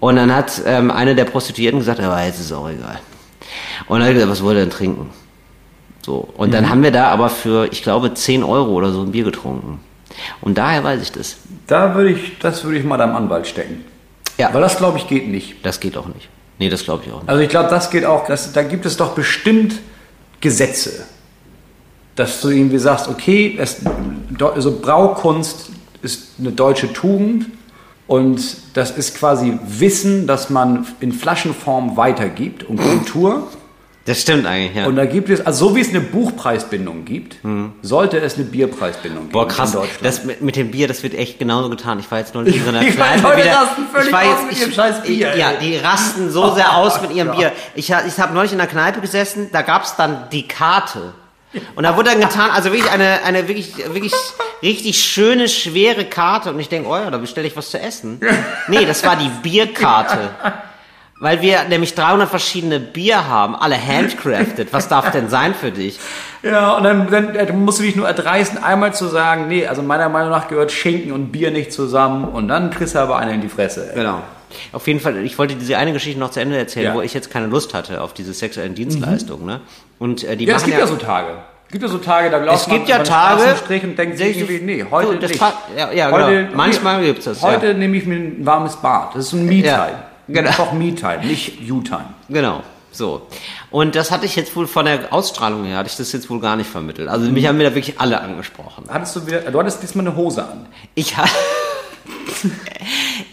Und dann hat ähm, eine der Prostituierten gesagt, aber jetzt ist es auch egal. Und dann hat gesagt, was wollt ihr denn trinken? So. Und dann haben wir da aber für, ich glaube, 10 Euro oder so ein Bier getrunken. Und daher weiß ich das. Da würde ich, das würde ich mal deinem Anwalt stecken. Ja. Weil das, glaube ich, geht nicht. Das geht auch nicht. Nee, das glaube ich auch nicht. Also ich glaube, das geht auch, das, da gibt es doch bestimmt Gesetze, dass du irgendwie sagst, okay, es, also Braukunst ist eine deutsche Tugend und das ist quasi Wissen, das man in Flaschenform weitergibt und Kultur. Das stimmt eigentlich, ja. Und da gibt es, also so wie es eine Buchpreisbindung gibt, sollte es eine Bierpreisbindung geben Boah, krass. in Deutschland. Das mit, mit dem Bier, das wird echt genauso getan. Ich war jetzt neulich in so einer Die Kneipe Leute wieder. rasten völlig ich war aus jetzt, mit ich, ihrem scheiß Bier, Ja, ey. die rasten so sehr aus mit ihrem Bier. Ich, ich habe neulich in einer Kneipe gesessen, da gab's dann die Karte. Und da wurde dann getan, also wirklich eine, eine wirklich, wirklich richtig schöne, schwere Karte. Und ich denke, oh ja, da bestelle ich was zu essen. Nee, das war die Bierkarte. Weil wir nämlich 300 verschiedene Bier haben, alle handcrafted. Was darf denn sein für dich? Ja, und dann, dann äh, musst du dich nur erdreisten, einmal zu sagen, nee, also meiner Meinung nach gehört Schinken und Bier nicht zusammen und dann kriegst du aber eine in die Fresse. ey. Genau. Auf jeden Fall, ich wollte diese eine Geschichte noch zu Ende erzählen, Ja. wo ich jetzt keine Lust hatte auf diese sexuellen Dienstleistungen. Ne? Und äh, die Ja, es gibt ja so Tage. Es gibt ja so Tage, da glaubst Es gibt ja man Tage, einen Strich und denkt sich irgendwie, nee, heute so, das nicht. ja, ja, heute, genau. Manchmal gibt's das, Heute ja. nehme ich mir ein warmes Bad. Das ist ein Me-Time. Ja, genau. Einfach Me-Time, nicht You-Time. Genau. So. Und das hatte ich jetzt wohl von der Ausstrahlung her, hatte ich das jetzt wohl gar nicht vermittelt. Also mich haben mir da wirklich alle angesprochen. Hattest du wieder, du hattest diesmal eine Hose an. Ich, ha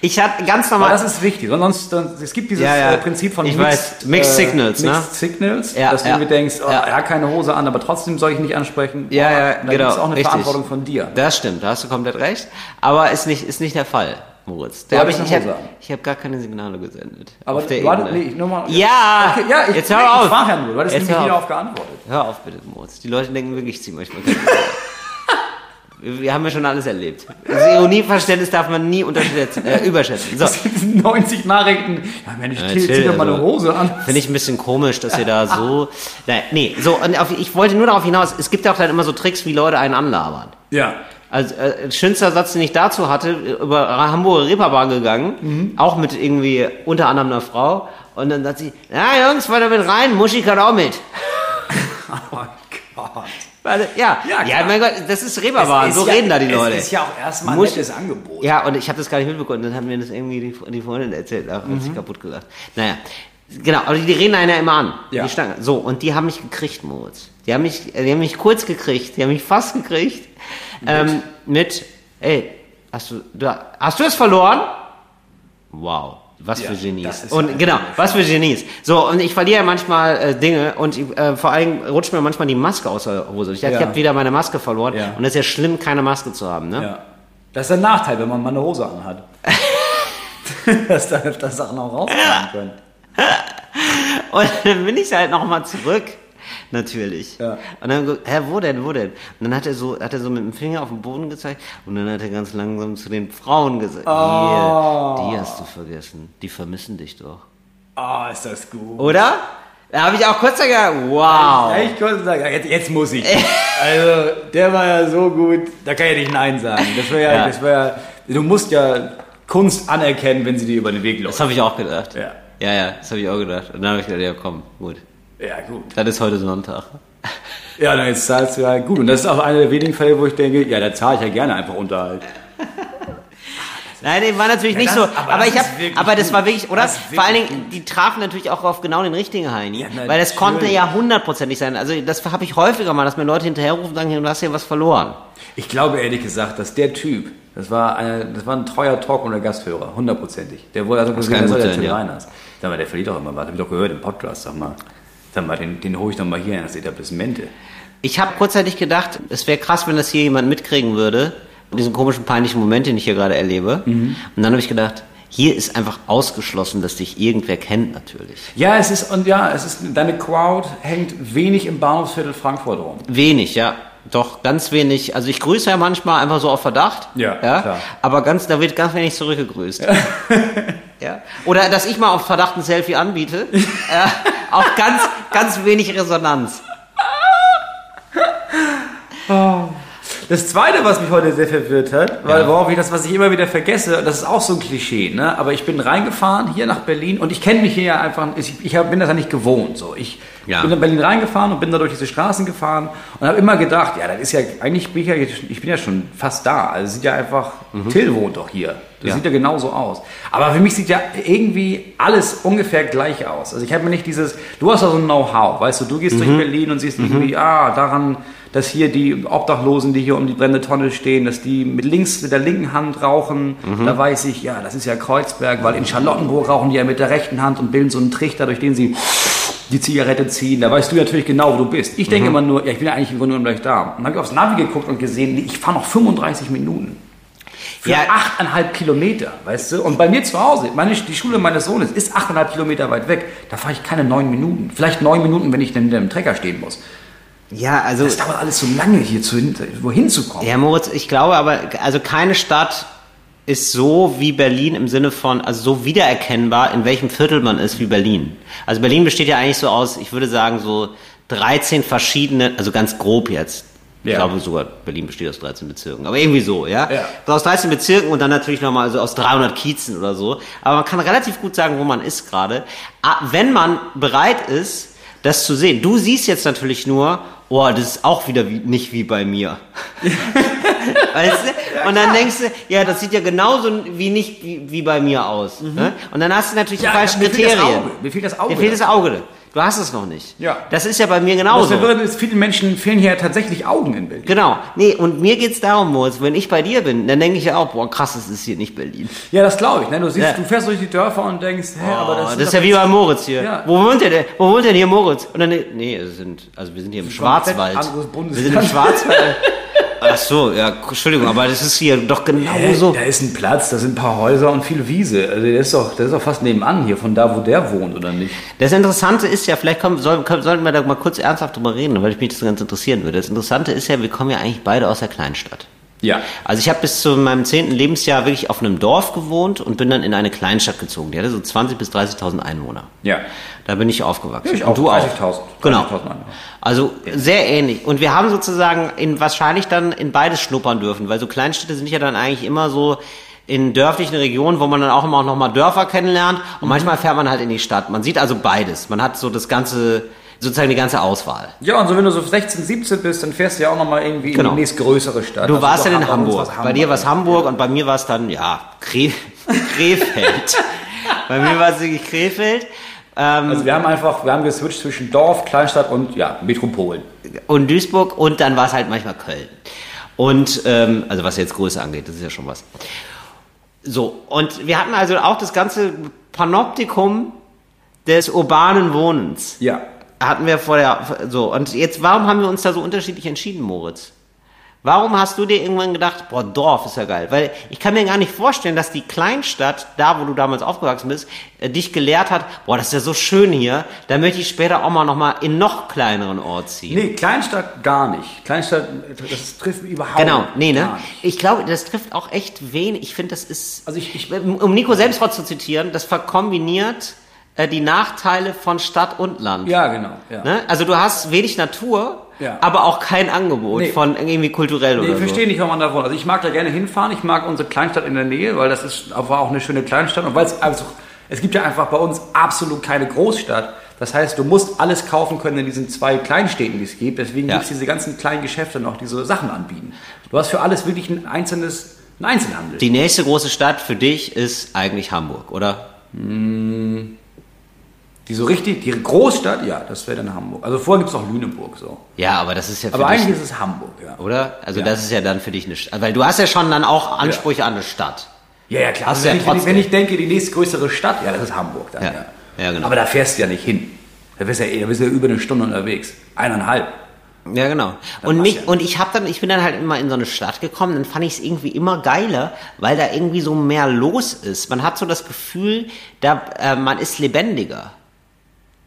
Ich hatte ganz Aber normal. das ist wichtig, sonst, es gibt dieses Ja, ja. äh, Prinzip von Ich weiß. Mixed Signals, ne? Mixed Signals, Ja, dass du irgendwie denkst, oh, Ja. er hat keine Hose an, aber trotzdem soll ich nicht ansprechen. Ja, Boah, ja, genau. ist auch eine richtig. Verantwortung von dir. Das stimmt, da hast du komplett recht. Aber ist nicht, ist nicht der Fall, Moritz. Du hab ich, ich eine habe ich hab gar keine Signale gesendet. Aber auf der warte, Ebene. nee, ich nur mal, Ja, okay, ja, ich, jetzt hör auf. Ich war ja nur, du hattest Jetzt nämlich auf. darauf geantwortet. Hör auf bitte, Moritz. Die Leute denken wirklich, ich zieh manchmal keine wir, haben ja schon alles erlebt. Das Ironieverständnis darf man nie unterschätzen, äh, überschätzen. So. 90 Nachrichten. Ja, Mensch, Ja, Till, chill, zieh doch mal eine also. Hose an. Finde ich ein bisschen komisch, dass ihr da so. Nein, nee, so, und auf, ich wollte nur darauf hinaus, es gibt ja auch dann immer so Tricks, wie Leute einen anlabern. Ja. Also, äh, schönster Satz, den ich dazu hatte, über Hamburger Reeperbahn gegangen, Mhm. auch mit irgendwie unter anderem einer Frau. Und dann sagt sie, ja Jungs, weiter mit rein, Muschi kann auch mit. Oh Gott. Weil, ja, Ja, ja, mein Gott, das ist Reeperbahn, Es so ja- reden da die Leute. Es ist ja auch erstmal ein nettes Angebot. Ja, und ich habe das gar nicht mitbekommen. Dann hat mir das irgendwie die, die Freundin erzählt, auch, hat Mhm. sich kaputt gelacht. Naja, genau, aber die reden einen ja immer an. Ja. Die Stange. So, und die haben mich gekriegt, Moritz. Die haben mich, die haben mich kurz gekriegt, die haben mich fast gekriegt. Ähm, mit, ey, hast du, du, hast du es verloren? Wow. Was Ja, für Genies. Und genau, was für Genies. So, und ich verliere ja manchmal äh, Dinge und äh, vor allem rutscht mir manchmal die Maske aus der Hose. Ich, Ja. ich habe wieder meine Maske verloren Ja. und es ist ja schlimm, keine Maske zu haben. Ne? Ja. Das ist ein Nachteil, wenn man mal eine Hose anhat. dass da öfter Sachen auch rauskommen können. Und dann bin ich halt nochmal zurück. Natürlich. Ja. Und dann, hä, wo denn, wo denn? Und dann hat er so, hat er so mit dem Finger auf den Boden gezeigt und dann hat er ganz langsam zu den Frauen gesagt, Oh. hier, die hast du vergessen, die vermissen dich doch. Ah, ist das gut. Oder? Da habe ich auch kurz gedacht, wow. Konnte sagen, ja, jetzt, jetzt muss ich. Also, der war ja so gut, da kann ich nicht Nein sagen. Das wäre ja, Ja. das wär ja, du musst ja Kunst anerkennen, wenn sie dir über den Weg Das läuft. habe ich auch gedacht. Ja. Ja, ja, das habe ich auch gedacht. Und dann habe ich gedacht, ja komm, gut. Ja, gut. Das ist heute Sonntag. Ja, dann jetzt zahlst du ja gut. Und das ist auch einer der wenigen Fälle, wo ich denke, ja, da zahle ich ja gerne einfach Unterhalt. Nein, nee, war natürlich nicht das- so. aber Aber, das ich habe, aber das gut. war wirklich, oder? Vor allen Dingen, die trafen natürlich auch auf genau den richtigen Heini, Ja, weil das konnte ja hundertprozentig sein. Also das habe ich häufiger mal, dass mir Leute hinterherrufen und sagen, du hast hier was verloren. Ich glaube ehrlich gesagt, dass der Typ, das war, eine, das war ein treuer Talk- und Gasthörer, hundertprozentig. Der wurde also gesehen, kann das gut war der Till ja. Reiners. Sag mal, der verliert doch immer was. Hab ich doch gehört im Podcast, sag mal. Sag mal, den, den hole ich doch mal hier in das Etablissement. Ich habe kurzzeitig gedacht, es wäre krass, wenn das hier jemand mitkriegen würde, diesen komischen peinlichen Moment, den ich hier gerade erlebe. Mhm. Und dann habe ich gedacht, hier ist einfach ausgeschlossen, dass dich irgendwer kennt natürlich. Ja, es ist, und ja, es ist, deine Crowd hängt wenig im Bahnhofsviertel Frankfurt rum. Wenig, ja. Doch, ganz wenig. Also ich grüße ja manchmal einfach so auf Verdacht. Ja, klar. Aber ganz, da wird ganz wenig zurückgegrüßt. Ja. Oder dass ich mal auf Verdacht ein Selfie anbiete. äh, auch ganz, ganz wenig Resonanz. Das zweite, was mich heute sehr verwirrt hat, weil worauf ich das, was ich immer wieder vergesse, das ist auch so ein Klischee, ne? Aber ich bin reingefahren hier nach Berlin und ich kenne mich hier ja einfach, ich, ich hab, bin das ja nicht gewohnt. So. Ich Ja. bin in Berlin reingefahren und bin da durch diese Straßen gefahren und habe immer gedacht, ja, das ist ja, eigentlich bin ich ja, ich bin ja schon fast da. Also sieht ja einfach, Till wohnt doch hier. Das Ja. sieht ja genauso aus. Aber für mich sieht ja irgendwie alles ungefähr gleich aus. Also ich habe mir nicht dieses, du hast ja so ein Know-how, weißt du, du gehst durch Berlin und siehst irgendwie, ah, daran, dass hier die Obdachlosen, die hier um die brennende Tonne stehen, dass die mit links, mit der linken Hand rauchen, da weiß ich, ja, das ist ja Kreuzberg, weil in Charlottenburg rauchen die ja mit der rechten Hand und bilden so einen Trichter, durch den sie die Zigarette ziehen. Da weißt du natürlich genau, wo du bist. Ich denke immer nur, ja, ich bin ja eigentlich im Grunde genommen gleich da. Und dann habe ich aufs Navi geguckt und gesehen, nee, ich fahre noch 35 Minuten. Für Ja. achteinhalb Kilometer, weißt du? Und bei mir zu Hause, meine, die Schule meines Sohnes ist achteinhalb Kilometer weit weg. Da fahre ich keine neun Minuten. Vielleicht neun Minuten, wenn ich dann hinter dem Trecker stehen muss. Ja, also. Das dauert alles so lange, hier zu, wohin zu kommen. Ja, Moritz, ich glaube aber, also keine Stadt ist so wie Berlin im Sinne von, also so wiedererkennbar, in welchem Viertel man ist wie Berlin. Also Berlin besteht ja eigentlich so aus, ich würde sagen, so 13 verschiedene, also ganz grob jetzt. Ich Ja. glaube sogar, Berlin besteht aus 13 Bezirken. Aber irgendwie so, ja? Ja. So aus 13 Bezirken und dann natürlich nochmal also aus 300 Kiezen oder so. Aber man kann relativ gut sagen, wo man ist gerade. Ah, Wenn man bereit ist, das zu sehen. Du siehst jetzt natürlich nur, oh, das ist auch wieder wie, nicht wie bei mir. Weißt du? und dann denkst du, ja, das sieht ja genauso wie nicht wie, wie bei mir aus. Ne? Und dann hast du natürlich die falschen mir fehlt das Kriterien. Auge. Mir fehlt das Auge. Dir fehlt das Auge. Du hast es noch nicht. Ja. Das ist ja bei mir Das genauso. verwirrend ist, vielen Menschen fehlen hier tatsächlich Augen in Berlin. Genau. Nee, und mir geht's darum, Moritz, wenn ich bei dir bin, dann denke ich ja auch, boah, krass, das ist hier nicht Berlin. Ja, das glaube ich. Ne? Du, siehst, Ja. du fährst durch die Dörfer und denkst, hä, aber das, Oh, ist das ist ja wie bei Moritz hier. Ja. Wo wohnt der denn? Wo wohnt denn hier Moritz? Und dann, nee, es sind, also wir sind hier im Schwarzwald. Wir sind im Schwarzwald. Ach so, ja, Entschuldigung, aber das ist hier doch genauso. Da ist ein Platz, da sind ein paar Häuser und viel Wiese. Also der ist doch, der ist doch fast nebenan hier, von da, wo der wohnt, oder nicht? Das Interessante ist ja, vielleicht kommen, soll, sollten wir da mal kurz ernsthaft drüber reden, weil ich mich das ganz interessieren würde. Das Interessante ist ja, wir kommen ja eigentlich beide aus der Kleinstadt. Ja. Also ich habe bis zu meinem zehnten Lebensjahr wirklich auf einem Dorf gewohnt und bin dann in eine Kleinstadt gezogen. Die hatte so 20.000 bis 30.000 Einwohner. Ja. Da bin ich aufgewachsen. Ja, ich Und auch. du auch. 30.000. Genau. 30.000 Einwohner. Also sehr ähnlich. Und wir haben sozusagen in wahrscheinlich dann in beides schnuppern dürfen, weil so Kleinstädte sind ja dann eigentlich immer so in dörflichen Regionen, wo man dann auch immer noch mal Dörfer kennenlernt und Mhm. manchmal fährt man halt in die Stadt. Man sieht also beides. Man hat so das ganze, sozusagen die ganze Auswahl. Ja, und so wenn du so 16, 17 bist, dann fährst du ja auch nochmal irgendwie Genau. in die nächstgrößere Stadt. Du Also warst dann in Hamburg, Hamburg. Bei dir war es Hamburg und bei mir war es dann, ja, Kre Krefeld. bei mir war es wirklich Krefeld. Ähm, Also wir haben einfach, wir haben geswitcht zwischen Dorf, Kleinstadt und ja, Metropolen. und Duisburg und dann war es halt manchmal Köln. Und, ähm, also was jetzt Größe angeht, das ist ja schon was. So, und wir hatten also auch das ganze Panoptikum des urbanen Wohnens. Ja. Hatten wir vor der, so, und jetzt, warum haben wir uns da so unterschiedlich entschieden, Moritz? Warum hast du dir irgendwann gedacht, boah, Dorf ist ja geil? Weil ich kann mir gar nicht vorstellen, dass die Kleinstadt, da wo du damals aufgewachsen bist, äh, dich gelehrt hat, boah, das ist ja so schön hier, da möchte ich später auch mal nochmal in noch kleineren Ort ziehen. Nee, Kleinstadt gar nicht. Kleinstadt, das trifft überhaupt Genau, nee, ne? Ich glaube, das trifft auch echt wenig. Ich finde, das ist, Also ich- ich- um Nico Selbstwort zu zitieren, das verkombiniert äh, die Nachteile von Stadt und Land. Ja, genau. Ja. Ne? Also du hast wenig Natur, Ja. aber auch kein Angebot Nee. von irgendwie kulturell Nee, oder ich so. verstehe nicht, warum man da wohnt. Also ich mag da gerne hinfahren. Ich mag unsere Kleinstadt in der Nähe, weil das ist war auch eine schöne Kleinstadt. Und weil es also es gibt ja einfach bei uns absolut keine Großstadt. Das heißt, du musst alles kaufen können in diesen zwei Kleinstädten, die es gibt. Deswegen Ja. gibt es diese ganzen kleinen Geschäfte noch, die so Sachen anbieten. Du hast für alles wirklich ein einzelnes ein Einzelhandel. Die nächste große Stadt für dich ist eigentlich Hamburg, oder? Die so richtig, die Großstadt, ja, das wäre dann Hamburg. Also vorher gibt es noch Lüneburg so. Ja, aber das ist ja für Aber dich, eigentlich ist es Hamburg, ja. oder? Also Ja. das ist ja dann für dich eine Stadt. Weil du hast ja schon dann auch Ansprüche an eine Stadt. Ja, ja, klar. Hast Also wenn, ja ich, wenn, ich, wenn ich denke, die nächstgrößere Stadt, ja, das ist Hamburg dann, Ja. ja. Ja, genau. Aber da fährst du ja nicht hin. Da bist du ja, eh- da bist du ja über eine Stunde unterwegs. Eineinhalb. Ja, genau. Dann Und mich ja. und ich habe dann, ich bin dann halt immer in so eine Stadt gekommen, dann fand ich es irgendwie immer geiler, weil da irgendwie so mehr los ist. Man hat so das Gefühl, da äh, man ist lebendiger.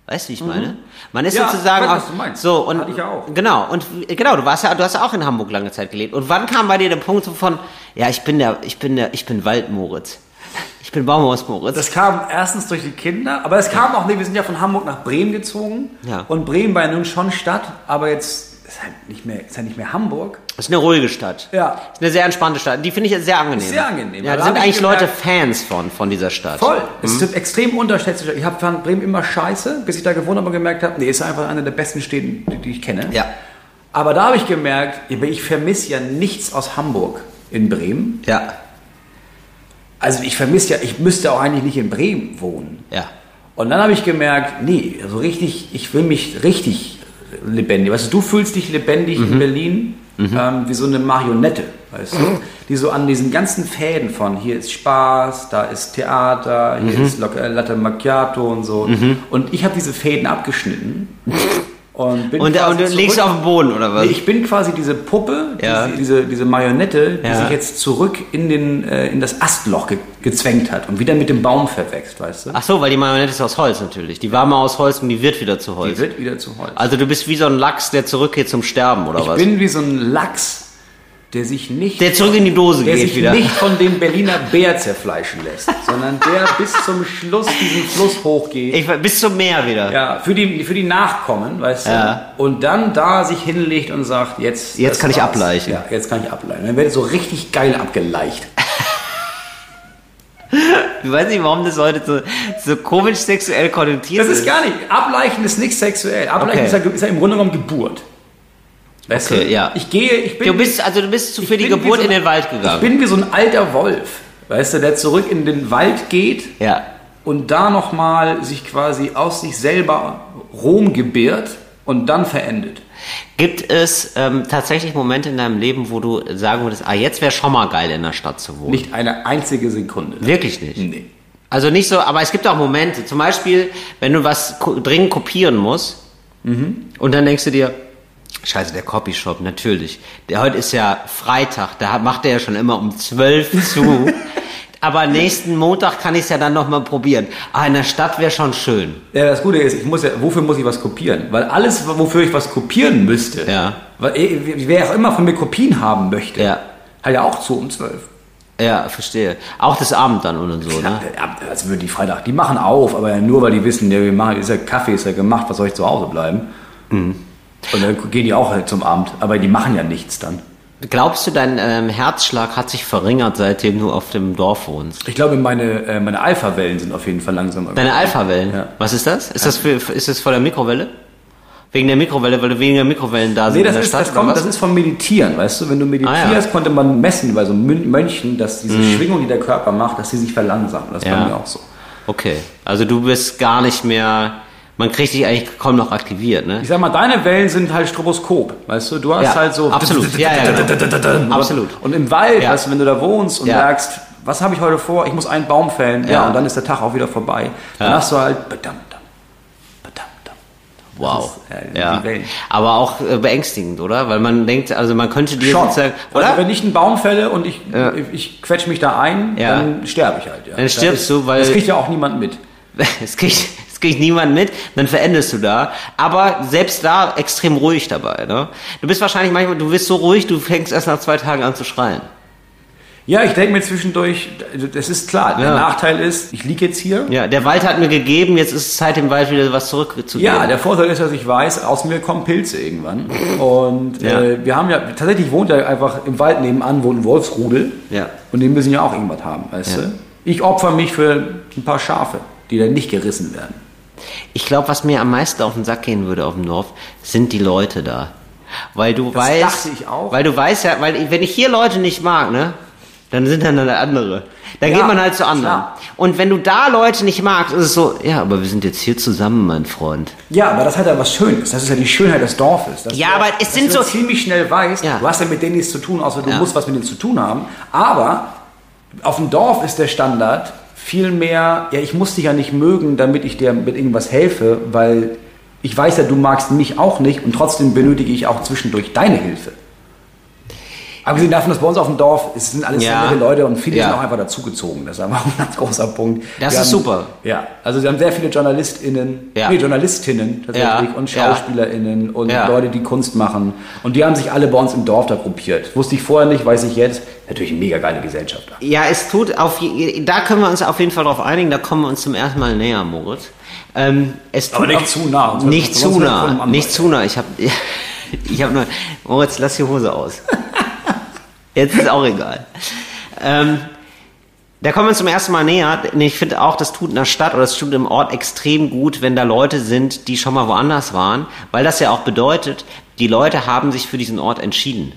Weißt du, wie ich meine? Man ist Mhm. Ja, sozusagen weiß, auch, was du meinst. so und Hatte ich ja auch. genau und genau, du warst ja, du hast ja auch in Hamburg lange Zeit gelebt. Und wann kam bei dir der Punkt so von, ja, ich bin der, ich bin der, ich bin Waldmoritz, ich bin Baumhausmoritz. Das kam erstens durch die Kinder, aber es kam auch, nee, wir sind ja von Hamburg nach Bremen gezogen. Ja. Und Bremen war ja nun schon Stadt, aber jetzt ist halt nicht mehr, ist halt nicht mehr Hamburg. Das ist eine ruhige Stadt. Ja. Ist eine sehr entspannte Stadt. Die finde ich sehr angenehm. Sehr angenehm. Ja, Da da sind eigentlich Leute gemerkt- Fans von, von dieser Stadt. Voll. Es ist extrem unterschätzt. Ich habe fand Bremen immer scheiße, bis ich da gewohnt habe und gemerkt habe, nee, ist einfach eine der besten Städte, die, die ich kenne. Ja. Aber da habe ich gemerkt, ich vermisse ja nichts aus Hamburg in Bremen. Ja. Also ich vermisse ja, ich müsste auch eigentlich nicht in Bremen wohnen. Ja. Und dann habe ich gemerkt, nee, also richtig, ich will mich richtig lebendig. Weißt du, du fühlst dich lebendig Mhm. in Berlin ähm, wie so eine Marionette, weißt du, die so an diesen ganzen Fäden von hier ist Spaß, da ist Theater, hier Mhm. ist äh, Latte Macchiato und so. Und ich habe diese Fäden abgeschnitten und bin Und, und du zurück- auf dem Boden, oder was? Nee, ich bin quasi diese Puppe, Ja. diese, diese, diese Marionette, die Ja. sich jetzt zurück in, den, äh, in das Astloch ge gezwängt hat und wieder mit dem Baum verwächst, weißt du? Ach so, weil die Marionette ist aus Holz natürlich. Die war mal aus Holz und die wird wieder zu Die Holz. wird wieder zu Holz. Also du bist wie so ein Lachs, der zurückgeht zum Sterben, oder ich was? bin wie so ein Lachs, der sich nicht, Der zurück in die Dose der geht sich wieder. nicht von dem Berliner Bär zerfleischen lässt, sondern der bis zum Schluss diesen Fluss hochgeht. Ich, bis zum Meer wieder. ja, für die, für die Nachkommen, weißt Ja. du? Und dann da sich hinlegt und sagt, jetzt. Jetzt kann ich war's. ableichen. Ja, jetzt kann ich ableichen. Dann wird so richtig geil abgeleicht. Ich weiß nicht, warum das heute so, so komisch sexuell konnotiert Das ist gar nicht. Ableichen ist nicht sexuell. Ableichen Okay. ist, ja, ist ja im Grunde genommen Geburt. Weißt Okay, du? ja. Ich gehe, ich bin. Du bist, also du bist zu- ich für die Geburt so in den Wald Ich gegangen. bin wie so ein alter Wolf. Weißt du, der zurück in den Wald geht ja. und da nochmal sich quasi aus sich selber Rom gebiert und dann verendet. Gibt es ähm, tatsächlich Momente in deinem Leben, wo du sagen würdest, ah, jetzt wäre schon mal geil in der Stadt zu wohnen? Nicht eine einzige Sekunde. Wirklich nicht? Nee. Also nicht so, aber es gibt auch Momente, zum Beispiel, wenn du was dringend kopieren musst und dann denkst du dir, scheiße, der Copyshop, natürlich. Der heute ist ja Freitag, da macht er ja schon immer um 12 zu. aber nächsten Montag kann ich es ja dann nochmal probieren. Ah, in der Stadt wäre schon schön. Ja, das Gute ist, ich muss ja, wofür muss ich was kopieren? Weil alles, wofür ich was kopieren müsste, Ja. weil eh, wer auch immer von mir Kopien haben möchte, Ja. hat ja auch zu um zwölf. Ja, verstehe. Auch das Abend dann und so, ne? Ja, also würden die Freitag, die machen auf, aber nur weil die wissen, ja, wir machen, ist ja Kaffee, ist ja gemacht, was soll ich zu Hause bleiben? Mhm. Und dann gehen die auch halt zum Abend, aber die machen ja nichts dann. Glaubst du, dein ähm, Herzschlag hat sich verringert, seitdem du auf dem Dorf wohnst? Ich glaube, meine, äh, meine Alpha-Wellen sind auf jeden Fall langsamer. Deine Alpha-Wellen? Ja. Was ist das? Ist das, für, ist das vor der Mikrowelle? Wegen der Mikrowelle, weil du weniger Mikrowellen da sind Nee, das in ist, Stadt? das, kommt, das ist vom Meditieren, weißt du? Wenn du meditierst, Ah, ja. konnte man messen bei so Mön- Mönchen, dass diese Schwingung, die der Körper macht, dass sie sich verlangsamen. Das Ja. bei mir auch so. Okay, also du bist gar nicht mehr, man kriegt dich eigentlich kaum noch aktiviert, ne? Ich sag mal, deine Wellen sind halt Stroboskop, weißt du? Du hast Ja, halt so... absolut. Ja, ja, genau. Absolut. Und im Wald, Ja. weißt du, wenn du da wohnst und merkst, was habe ich heute vor? Ich muss einen Baum fällen. Ja. Und dann ist der Tag auch wieder vorbei. Dann Ja. hast du halt... Badam, dam. Wow. Ist, äh, ja. Aber auch äh, beängstigend, oder? Weil man denkt, also man könnte dir Schon. sozusagen, oder? Also wenn ich einen Baum fälle und ich, Ja. ich, quetsche mich da ein, Ja. dann sterbe ich halt. Ja. Dann stirbst ist, du, weil- Das kriegt ja auch niemand mit. Es kriegt, kriegt niemand mit, dann verendest du da. Aber selbst da extrem ruhig dabei. Ne? Du bist wahrscheinlich manchmal, du bist so ruhig, du fängst erst nach zwei Tagen an zu schreien. Ja, ich denke mir zwischendurch, das ist klar. Der Ja. Nachteil ist, ich liege jetzt hier. Ja, der Wald hat mir gegeben, jetzt ist es Zeit, dem Wald wieder was zurückzugeben. Ja, der Vorteil ist, dass ich weiß, aus mir kommen Pilze irgendwann. Und Ja. äh, wir haben ja, tatsächlich wohnt ja einfach im Wald nebenan, wohnt ein Wolfsrudel. Ja. Und die müssen ja auch irgendwas haben, weißt Ja. du? Ich opfer mich für ein paar Schafe, die dann nicht gerissen werden. Ich glaube, was mir am meisten auf den Sack gehen würde auf dem Dorf, sind die Leute da. Weil du Das weißt, dachte ich auch. weil du weißt ja, weil wenn ich hier Leute nicht mag, ne, dann sind dann andere. Dann Ja, geht man halt zu anderen. klar. Und wenn du da Leute nicht magst, ist es so, ja, aber wir sind jetzt hier zusammen, mein Freund. Ja, aber das hat ja was Schönes. Das ist ja die Schönheit des Dorfes. Ja, du, aber es sind du so- ziemlich schnell weißt, Ja. du hast ja mit denen nichts zu tun, außer du Ja. musst was mit denen zu tun haben. Aber auf dem Dorf ist der Standard viel mehr, ja, ich muss dich ja nicht mögen, damit ich dir mit irgendwas helfe, weil ich weiß ja, du magst mich auch nicht und trotzdem benötige ich auch zwischendurch deine Hilfe. Abgesehen davon, dass bei uns auf dem Dorf, es sind alles Ja. Leute und viele Ja. sind auch einfach dazugezogen. Das ist einfach ein ganz großer Punkt. Das Wir ist haben, super. Ja, also wir haben sehr viele JournalistInnen, Ja. nee, JournalistInnen tatsächlich Ja. und. SchauspielerInnen und. Leute, die Kunst machen. Und die haben sich alle bei uns im Dorf da gruppiert. Wusste ich vorher nicht, weiß ich jetzt. Natürlich eine mega geile Gesellschaft da. Ja, es tut auf, da können wir uns auf jeden Fall drauf einigen, da kommen wir uns zum ersten Mal näher, Moritz. Ähm, Aber nicht auf- zu nah, Nicht zu nah, nicht zu nah. Ich habe ich hab nur, Moritz, lass die Hose aus. Jetzt ist auch egal. Ähm, da kommen wir uns zum ersten Mal näher. Ich finde auch, das tut in der Stadt oder das tut im Ort extrem gut, wenn da Leute sind, die schon mal woanders waren, weil das ja auch bedeutet, die Leute haben sich für diesen Ort entschieden.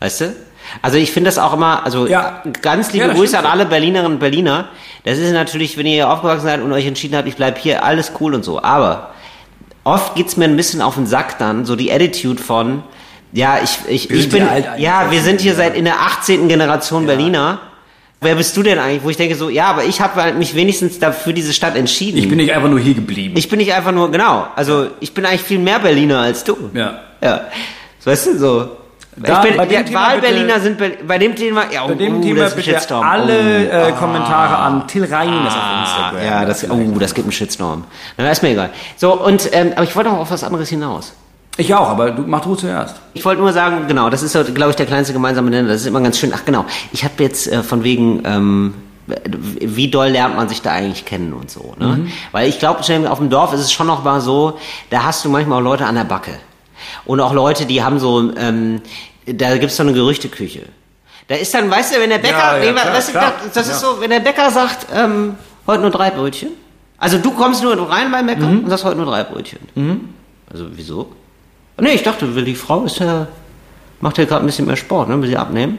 Weißt du? Also ich finde das auch immer, also Ja. ganz liebe Ja, Grüße an alle Berlinerinnen und Berliner. Das ist natürlich, wenn ihr aufgewachsen seid und euch entschieden habt, ich bleib hier, alles cool und so. Aber oft geht's mir ein bisschen auf den Sack dann, so die Attitude von, ja, ich, ich, ich bin, ja wir sind hier seit in der 18. Generation Berliner. Wer bist du denn eigentlich? Wo ich denke so, ja, aber ich habe halt mich wenigstens dafür diese Stadt entschieden. Ich bin nicht einfach nur hier geblieben. Ich bin nicht einfach nur, genau, also ich bin eigentlich viel mehr Berliner als du. Ja. Ja. Weißt du, so. Da, ich bin, bei dem ja, Thema Wahlberliner sind, Be- bei dem Thema, ja, Bei dem oh, Thema bitte Shitstorm. alle oh. äh, Kommentare an Till Reines auf Instagram. Ah, Ja, das, oh, das gibt einen Shitstorm. Na, ist mir egal. So, und, ähm, aber ich wollte noch auf was anderes hinaus. Ich auch, aber du, mach du zuerst. Ich wollte nur sagen, genau, das ist, glaube ich, der kleinste gemeinsame Nenner. Das ist immer ganz schön. Ach, genau. Ich habe jetzt äh, von wegen, ähm, wie doll lernt man sich da eigentlich kennen und so. Ne? Mhm. Weil ich glaube, auf dem Dorf ist es schon noch mal so, da hast du manchmal auch Leute an der Backe. Und auch Leute, die haben so, ähm, da gibt's so eine Gerüchteküche. Da ist dann, weißt du, wenn der Bäcker, Ja, ja, nee, klar, weißt du, klar. das, ist Ja. so, wenn der Bäcker sagt, ähm, heute nur drei Brötchen. Also du kommst nur rein beim Bäcker Mhm. und sagst heute nur drei Brötchen. Also wieso? Nee, ich dachte, die Frau ist ja, macht ja gerade ein bisschen mehr Sport, ne? Will sie abnehmen?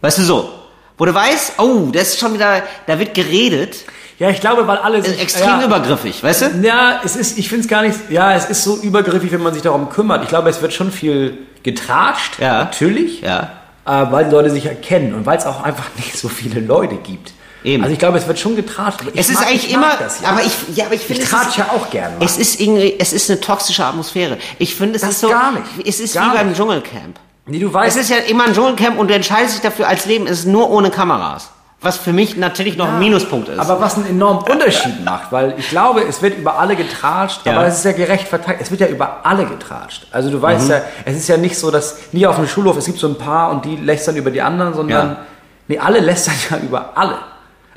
Weißt du so? Wo du weißt, oh, das ist schon wieder, da wird geredet. Ja, ich glaube, weil alle Ist sich... extrem ja, übergriffig, weißt du? Ja, es ist, ich finde es gar nicht, ja, es ist so übergriffig, wenn man sich darum kümmert. Ich glaube, es wird schon viel getratscht, Ja. natürlich, Ja. äh, weil die Leute sich erkennen und weil es auch einfach nicht so viele Leute gibt. Eben. Also ich glaube, es wird schon getratscht. aber ich Es ist mag- eigentlich immer, das, ja. aber ich, ja, aber ich finde, ich es tratsch ist- ja auch gerne. Es ist irgendwie, es ist eine toxische Atmosphäre. Ich finde, es Das ist so, gar nicht. es ist Gar wie beim nicht. Dschungelcamp. nee, du Es weißt, ist ja immer ein Dschungelcamp und du entscheidest dich dafür als Leben, es ist nur ohne Kameras. Was für mich natürlich noch ein Minuspunkt ist. aber was einen enormen Unterschied macht, weil ich glaube, es wird über alle getratscht, Ja. aber es ist ja gerecht verteilt. Es wird ja über alle getratscht. Also du Mhm. weißt ja, es ist ja nicht so, dass nie auf dem Schulhof, es gibt so ein paar und die lästern über die anderen, sondern Ja. nee, alle lästern ja über alle.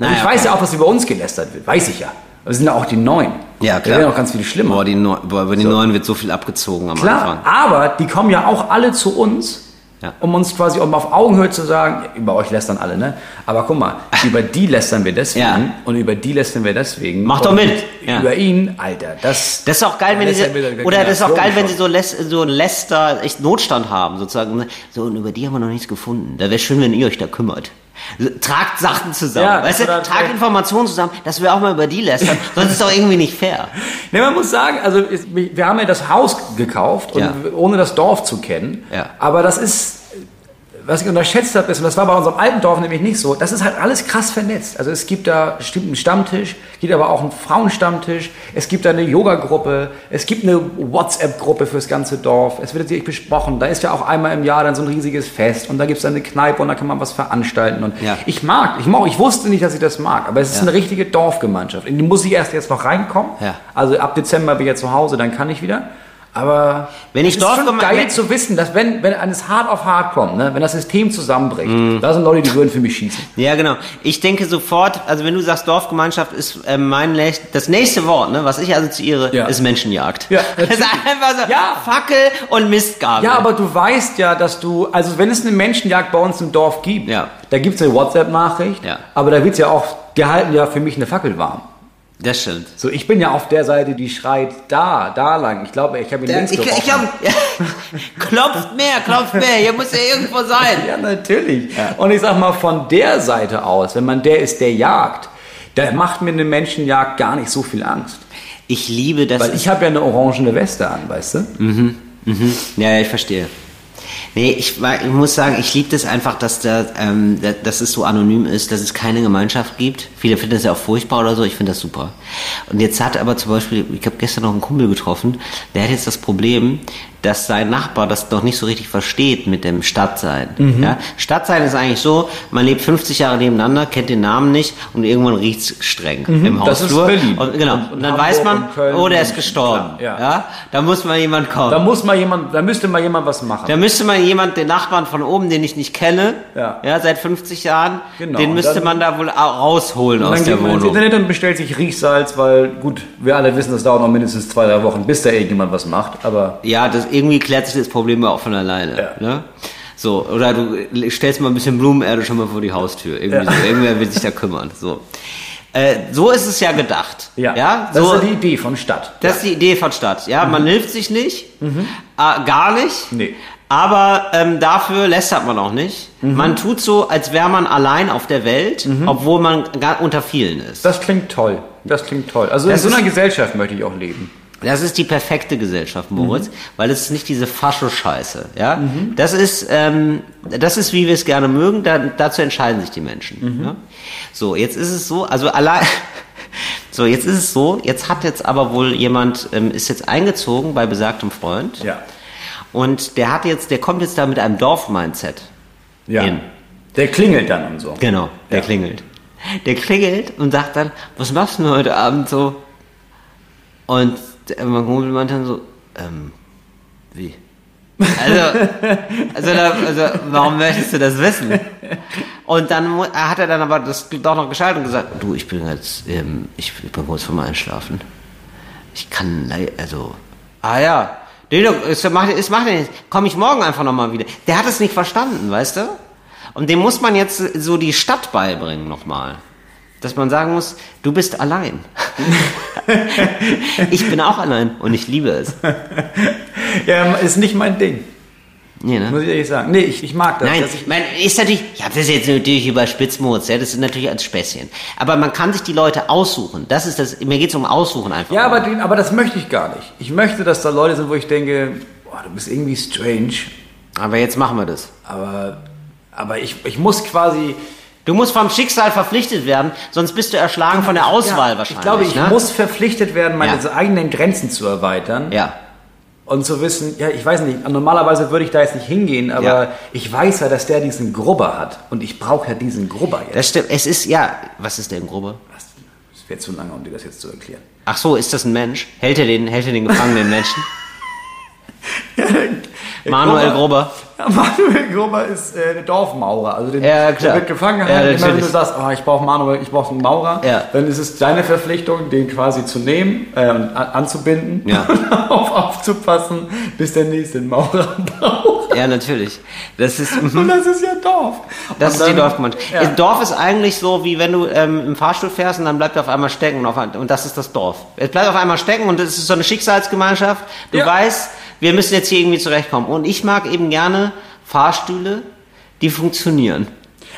Naja, ich weiß ja auch, dass über uns gelästert wird, weiß ich ja. Das sind ja auch die Neuen. Da werden auch ganz viele schlimmer. Boah, die Neu boah, über die Neuen wird so viel abgezogen am Klar, Anfang. aber die kommen ja auch alle zu uns, Ja. um uns quasi um auf Augenhöhe zu sagen, ja, über euch lästern alle, ne? Aber guck mal, über die lästern wir deswegen Ja. und über die lästern wir deswegen. Mach doch mit. Ja. Über ihn, Alter, das... Das ist auch geil, wenn sie, ja oder das ist auch geil, wenn sie so, Läs so ein Läster, echt Notstand haben, sozusagen. So, und über die haben wir noch nichts gefunden. Da wäre schön, wenn ihr euch da kümmert. Tragt Sachen zusammen, Ja, weißt du? Tragt Informationen zusammen, dass wir auch mal über die lästern. Sonst ist doch irgendwie nicht fair. Ne, man muss sagen, also es- wir haben ja das Haus gekauft, und Ja. ohne das Dorf zu kennen. Ja. Aber das ist, was ich unterschätzt habe, ist, und das war bei unserem alten Dorf nämlich nicht so, das ist halt alles krass vernetzt. Also es gibt da bestimmt einen Stammtisch, gibt aber auch einen Frauenstammtisch, es gibt da eine Yoga-Gruppe, es gibt eine WhatsApp-Gruppe fürs ganze Dorf, es wird jetzt besprochen, da ist ja auch einmal im Jahr dann so ein riesiges Fest und da gibt es dann eine Kneipe und da kann man was veranstalten. Und Ja. ich mag, ich mag, ich wusste nicht, dass ich das mag, aber es ist Ja. eine richtige Dorfgemeinschaft. In die muss ich erst jetzt noch reinkommen. Ja. Also ab Dezember bin ich ja zu Hause, dann kann ich wieder. Aber Wenn ich es ist schon geil zu wissen, dass wenn, wenn eines hart auf hart kommt, ne, wenn das System zusammenbricht, Mhm. da sind Leute, die würden für mich schießen. Ja, genau. Ich denke sofort, also wenn du sagst Dorfgemeinschaft, ist äh, mein nächst, das nächste Wort, ne, was ich assoziiere, Ja. ist Menschenjagd. Ja, das ist einfach so Ja. Fackel und Mistgabel. Ja, aber du weißt ja, dass du, also wenn es eine Menschenjagd bei uns im Dorf gibt, Ja. da gibt es eine WhatsApp-Nachricht, Ja. aber da wird ja auch gehalten, ja, für mich eine Fackel warm. Das stimmt. So, ich bin ja auf der Seite, die schreit da, da lang. Ich glaube, ich habe ihn Ja, links ich ich glaube, ja, klopft mehr, klopft mehr, hier muss ja irgendwo sein. Ja, natürlich. Und ich sag mal, von der Seite aus, wenn man der ist, der jagt, da macht mir eine Menschenjagd gar nicht so viel Angst. Ich liebe das. Weil ich habe ja eine orangene Weste an, weißt du? Ja, ja, ich verstehe. Nee, ich, ich muss sagen, ich liebe das einfach, dass, da, ähm, da- dass es so anonym ist, dass es keine Gemeinschaft gibt. Viele finden das ja auch furchtbar oder so, ich finde das super. Und jetzt hat aber zum Beispiel, ich habe gestern noch einen Kumpel getroffen, der hat jetzt das Problem, dass sein Nachbar das noch nicht so richtig versteht mit dem Stadtsein. Mhm. Ja? Stadtsein ist eigentlich so, man lebt 50 Jahre nebeneinander, kennt den Namen nicht und irgendwann riecht's streng im Mhm. das ist. Berlin. Und, genau. Und- Und, und dann Hamburg weiß man, oh, der ist gestorben. Klar, ja. ja. Da muss mal jemand kommen. Da muss mal jemand, da müsste mal jemand was machen. Da müsste man jemand, den Nachbarn von oben, den ich nicht kenne, Ja. seit 50 Jahren, Genau, den müsste dann- man da wohl au- rausholen aus dann der geht man ins Wohnung. Internet und bestellt sich Riechsalz, weil gut, wir alle wissen, das dauert noch mindestens zwei, drei Wochen, bis da irgendjemand was macht. Aber Ja, das, irgendwie klärt sich das Problem auch von alleine. Ja. Ne? So, oder du stellst mal ein bisschen Blumenerde schon mal vor die Haustür. Irgendwie so. Irgendwer will sich da kümmern. So. Äh, so ist es ja gedacht. ja, ja? das so, ist ja die Idee von Stadt. Das ist die Idee von Stadt. Ja, man hilft sich nicht, äh, gar nicht. Mhm. Nee. Aber ähm, dafür lästert man auch nicht. Mhm. Man tut so, als wäre man allein auf der Welt, obwohl man gar unter vielen ist. Das klingt toll. Das klingt toll. Also Das in so einer ist- Gesellschaft möchte ich auch leben. Das ist die perfekte Gesellschaft, Moritz, Mhm. weil es ist nicht diese Fascho-Scheiße. Ja, das ist ähm, das ist wie wir es gerne mögen. Da, dazu entscheiden sich die Menschen. Mhm. Ja? So, jetzt ist es so, also allein. So, jetzt ist es so, jetzt hat jetzt aber wohl jemand, ähm, ist jetzt eingezogen bei besagtem Freund. Ja. Und der hat jetzt, der kommt jetzt da mit einem Dorf-Mindset. Ja. In. Der klingelt dann und so. Genau, der Ja. klingelt. Der klingelt und sagt dann, was machst du denn heute Abend so? Und mein Kumpel meint dann so, ähm, wie? Also, also, da, also, warum möchtest du das wissen? Und dann hat er dann aber das doch noch geschaltet und gesagt, du, ich bin jetzt, ähm, ich, ich bin kurz vorm Einschlafen. Ich kann, also, ah ja, nee, es macht, es macht nichts. Komm ich morgen einfach nochmal wieder. Der hat es nicht verstanden, weißt du? Und dem muss man jetzt so die Stadt beibringen nochmal. Dass man sagen muss, du bist allein. ich bin auch allein und ich liebe es. Ja, ist nicht mein Ding. Nee, ne? Muss ich ehrlich sagen. Nee, ich, ich mag das. Nein, ich, man ist natürlich, ich habe das jetzt natürlich überspitzt, Moritz, ja, das ist natürlich als Späßchen. Aber man kann sich die Leute aussuchen. Das ist das, mir geht's um Aussuchen einfach. ja, aber, aber das möchte ich gar nicht. Ich möchte, dass da Leute sind, wo ich denke, boah, du bist irgendwie strange. aber jetzt machen wir das. Aber, aber ich, ich muss quasi. Du musst vom Schicksal verpflichtet werden, sonst bist du erschlagen von der Auswahl ja, wahrscheinlich. Ich glaube, ich ne? muss verpflichtet werden, meine Ja. eigenen Grenzen zu erweitern. Ja. Und zu wissen, ja, ich weiß nicht, normalerweise würde ich da jetzt nicht hingehen, aber Ja. ich weiß ja, dass der diesen Grubber hat. Und ich brauche ja diesen Grubber jetzt. Das stimmt. Es ist, ja, was ist denn Grubbe? Das wäre zu lange, um dir das jetzt zu erklären. Ach so, ist das ein Mensch? Hält er den, hält er den gefangenen Menschen? Manuel Grubber. Ja, Manuel Grubber ist äh, der Dorfmaurer. Also den, Ja, klar. der wird gefangen Ja. Immer wenn du sagst, oh, ich brauche Manuel, ich brauche einen Maurer, Ja. dann ist es deine Verpflichtung, den quasi zu nehmen äh, und an, anzubinden Ja. und auf, aufzupassen, bis der nächste einen Maurer braucht. Ja, natürlich. Das ist, mhm. Und das ist ja Dorf. Das Und ist die dann- Dorfgemeinschaft. Ja. Dorf ist eigentlich so, wie wenn du ähm, im Fahrstuhl fährst und dann bleibt er auf einmal stecken und, auf, und das ist das Dorf. Es bleibt auf einmal stecken und es ist so eine Schicksalsgemeinschaft. Du weißt, wir müssen jetzt hier irgendwie zurechtkommen. Und ich mag eben gerne Fahrstühle, die funktionieren.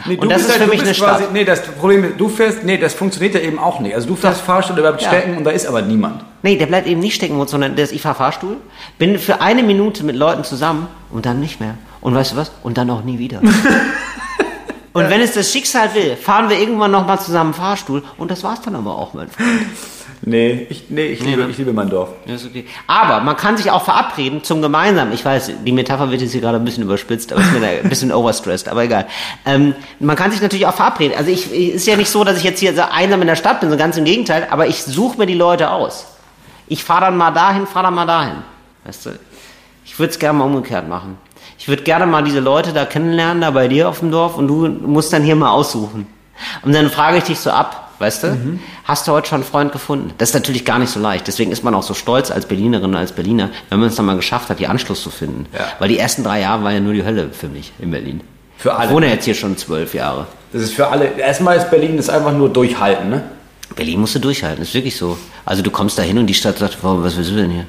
Nee, und das ist halt- für mich eine bist Stadt. quasi- Nee, das Problem ist, du fährst, nee, das funktioniert ja eben auch nicht. Also du fährst Fahrstuhl, der bleibt Ja. stecken und da ist aber niemand. Nee, der bleibt eben nicht stecken, sondern der ist, ich fahr Fahrstuhl, bin für eine Minute mit Leuten zusammen und dann nicht mehr. Und weißt du was? Und dann auch nie wieder. und wenn es das Schicksal will, fahren wir irgendwann nochmal zusammen Fahrstuhl und das war's dann aber auch, mein Freund. Nee, ich, nee, ich, liebe, ne? ich liebe mein Dorf. Ja, ist okay. Aber man kann sich auch verabreden zum gemeinsamen. Ich weiß, die Metapher wird jetzt hier gerade ein bisschen überspitzt, aber ist mir da ein bisschen overstressed, aber egal. Ähm, man kann sich natürlich auch verabreden. Also ich, ich- ist ja nicht so, dass ich jetzt hier so einsam in der Stadt bin, so ganz im Gegenteil, aber ich suche mir die Leute aus. Ich fahre dann mal dahin, fahre dann mal dahin. Weißt du? Ich würde es gerne mal umgekehrt machen. Ich würde gerne mal diese Leute da kennenlernen, da bei dir auf dem Dorf und du musst dann hier mal aussuchen. Und dann frage ich dich so ab, weißt du, hast du heute schon einen Freund gefunden? Das ist natürlich gar nicht so leicht. Deswegen ist man auch so stolz als Berlinerin, als Berliner, wenn man es dann mal geschafft hat, die Anschluss zu finden. Ja. Weil die ersten drei Jahre war ja nur die Hölle für mich in Berlin. Für alle. Ich wohne jetzt hier schon zwölf Jahre. Das ist für alle, erstmal ist Berlin ist einfach nur durchhalten, ne? Berlin musst du durchhalten, ist wirklich so. Also du kommst da hin und die Stadt sagt, wow, was willst du denn hier?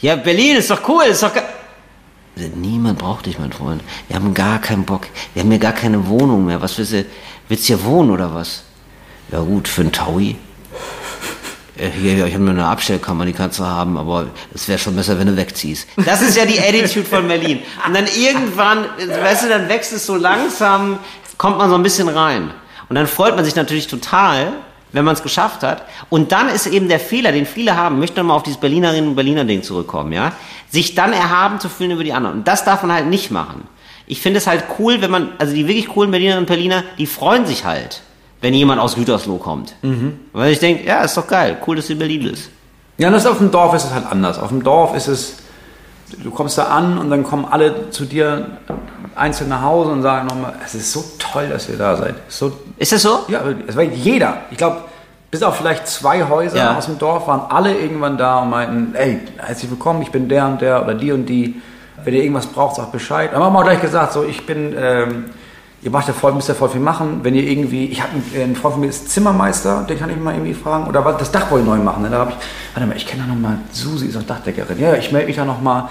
Ja, Berlin ist doch cool, ist doch ge Niemand braucht dich, mein Freund. Wir haben gar keinen Bock. Wir haben hier gar keine Wohnung mehr. Was willst du? Willst du hier wohnen oder was? Ja gut, für einen Taui. Äh, Hier, ich habe nur eine Abstellkammer, die kannst du haben, aber es wäre schon besser, wenn du wegziehst. Das ist ja die Attitude von Berlin. Und dann irgendwann, weißt du, dann wächst es so langsam, kommt man so ein bisschen rein. Und dann freut man sich natürlich total, wenn man es geschafft hat. Und dann ist eben der Fehler, den viele haben, möchte nochmal auf dieses Berlinerinnen und Berliner Ding zurückkommen, ja, sich dann erhaben zu fühlen über die anderen. Und das darf man halt nicht machen. Ich finde es halt cool, wenn man, also die wirklich coolen Berlinerinnen und Berliner, die freuen sich halt, wenn jemand aus Gütersloh kommt. Weil ich denke, ja, ist doch geil, cool, dass du in Berlin bist. Ja, das auf dem Dorf ist es halt anders. Auf dem Dorf ist es, du kommst da an und dann kommen alle zu dir einzeln nach Hause und sagen nochmal, es ist so toll, dass ihr da seid. So, Ist das so? ja, es war jeder. Ich glaube, bis auf vielleicht zwei Häuser Ja. aus dem Dorf waren alle irgendwann da und meinten, ey, herzlich willkommen, ich bin der und der oder die und die. Wenn ihr irgendwas braucht, sagt Bescheid. Aber haben wir auch gleich gesagt, so ich bin, ähm, ihr macht ja voll, müsst ja voll viel machen. Wenn ihr irgendwie, ich habe einen, einen Freund von mir ist Zimmermeister, den kann ich mal irgendwie fragen. Oder was, das Dach wollte ich neu machen. Ne? Da habe ich, warte mal, ich kenne da noch mal, Susi ist auch Dachdeckerin. Ja, ich melde mich da noch mal.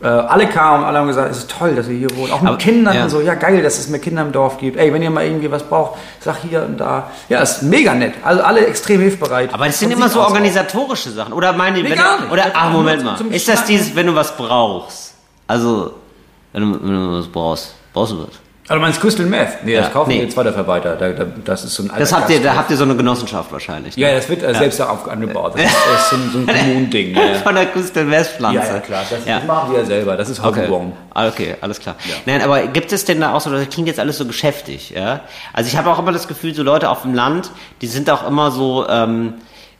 Äh, alle kamen, alle haben gesagt, es ist toll, dass ihr hier wohnt. Auch mit Aber- Kindern ja. und so, ja geil, dass es mehr Kinder im Dorf gibt. Ey, wenn ihr mal irgendwie was braucht, sag hier und da. Ja, ist mega nett. Also alle extrem hilfsbereit. Aber das sind immer so aus auch. organisatorische Sachen. Oder meine, Nee, wenn du, oder, ach, Moment mal. Ist das dieses, wenn du was brauchst? Also, wenn du, wenn du was brauchst, brauchst du was? Also meinst Crystal Meth? Nee, Ja, das kaufen nee. wir jetzt weiter Verwalter. Da, da, das ist so ein Das habt ihr, da habt ihr so eine Genossenschaft wahrscheinlich. ne? Ja, das wird äh, selbst da auf- angebaut. Das ist, das ist so ein, so ein Kommunending. Ja, Von der Küste Westpflanze. ja, ja, klar. Das, Ja. das machen wir ja selber. Das ist Okay. Ah, okay, alles klar. Nein, aber gibt es denn da auch so, das klingt jetzt alles so geschäftig, ja? Also ich habe auch immer das Gefühl, so Leute auf dem Land, die sind auch immer so, ähm,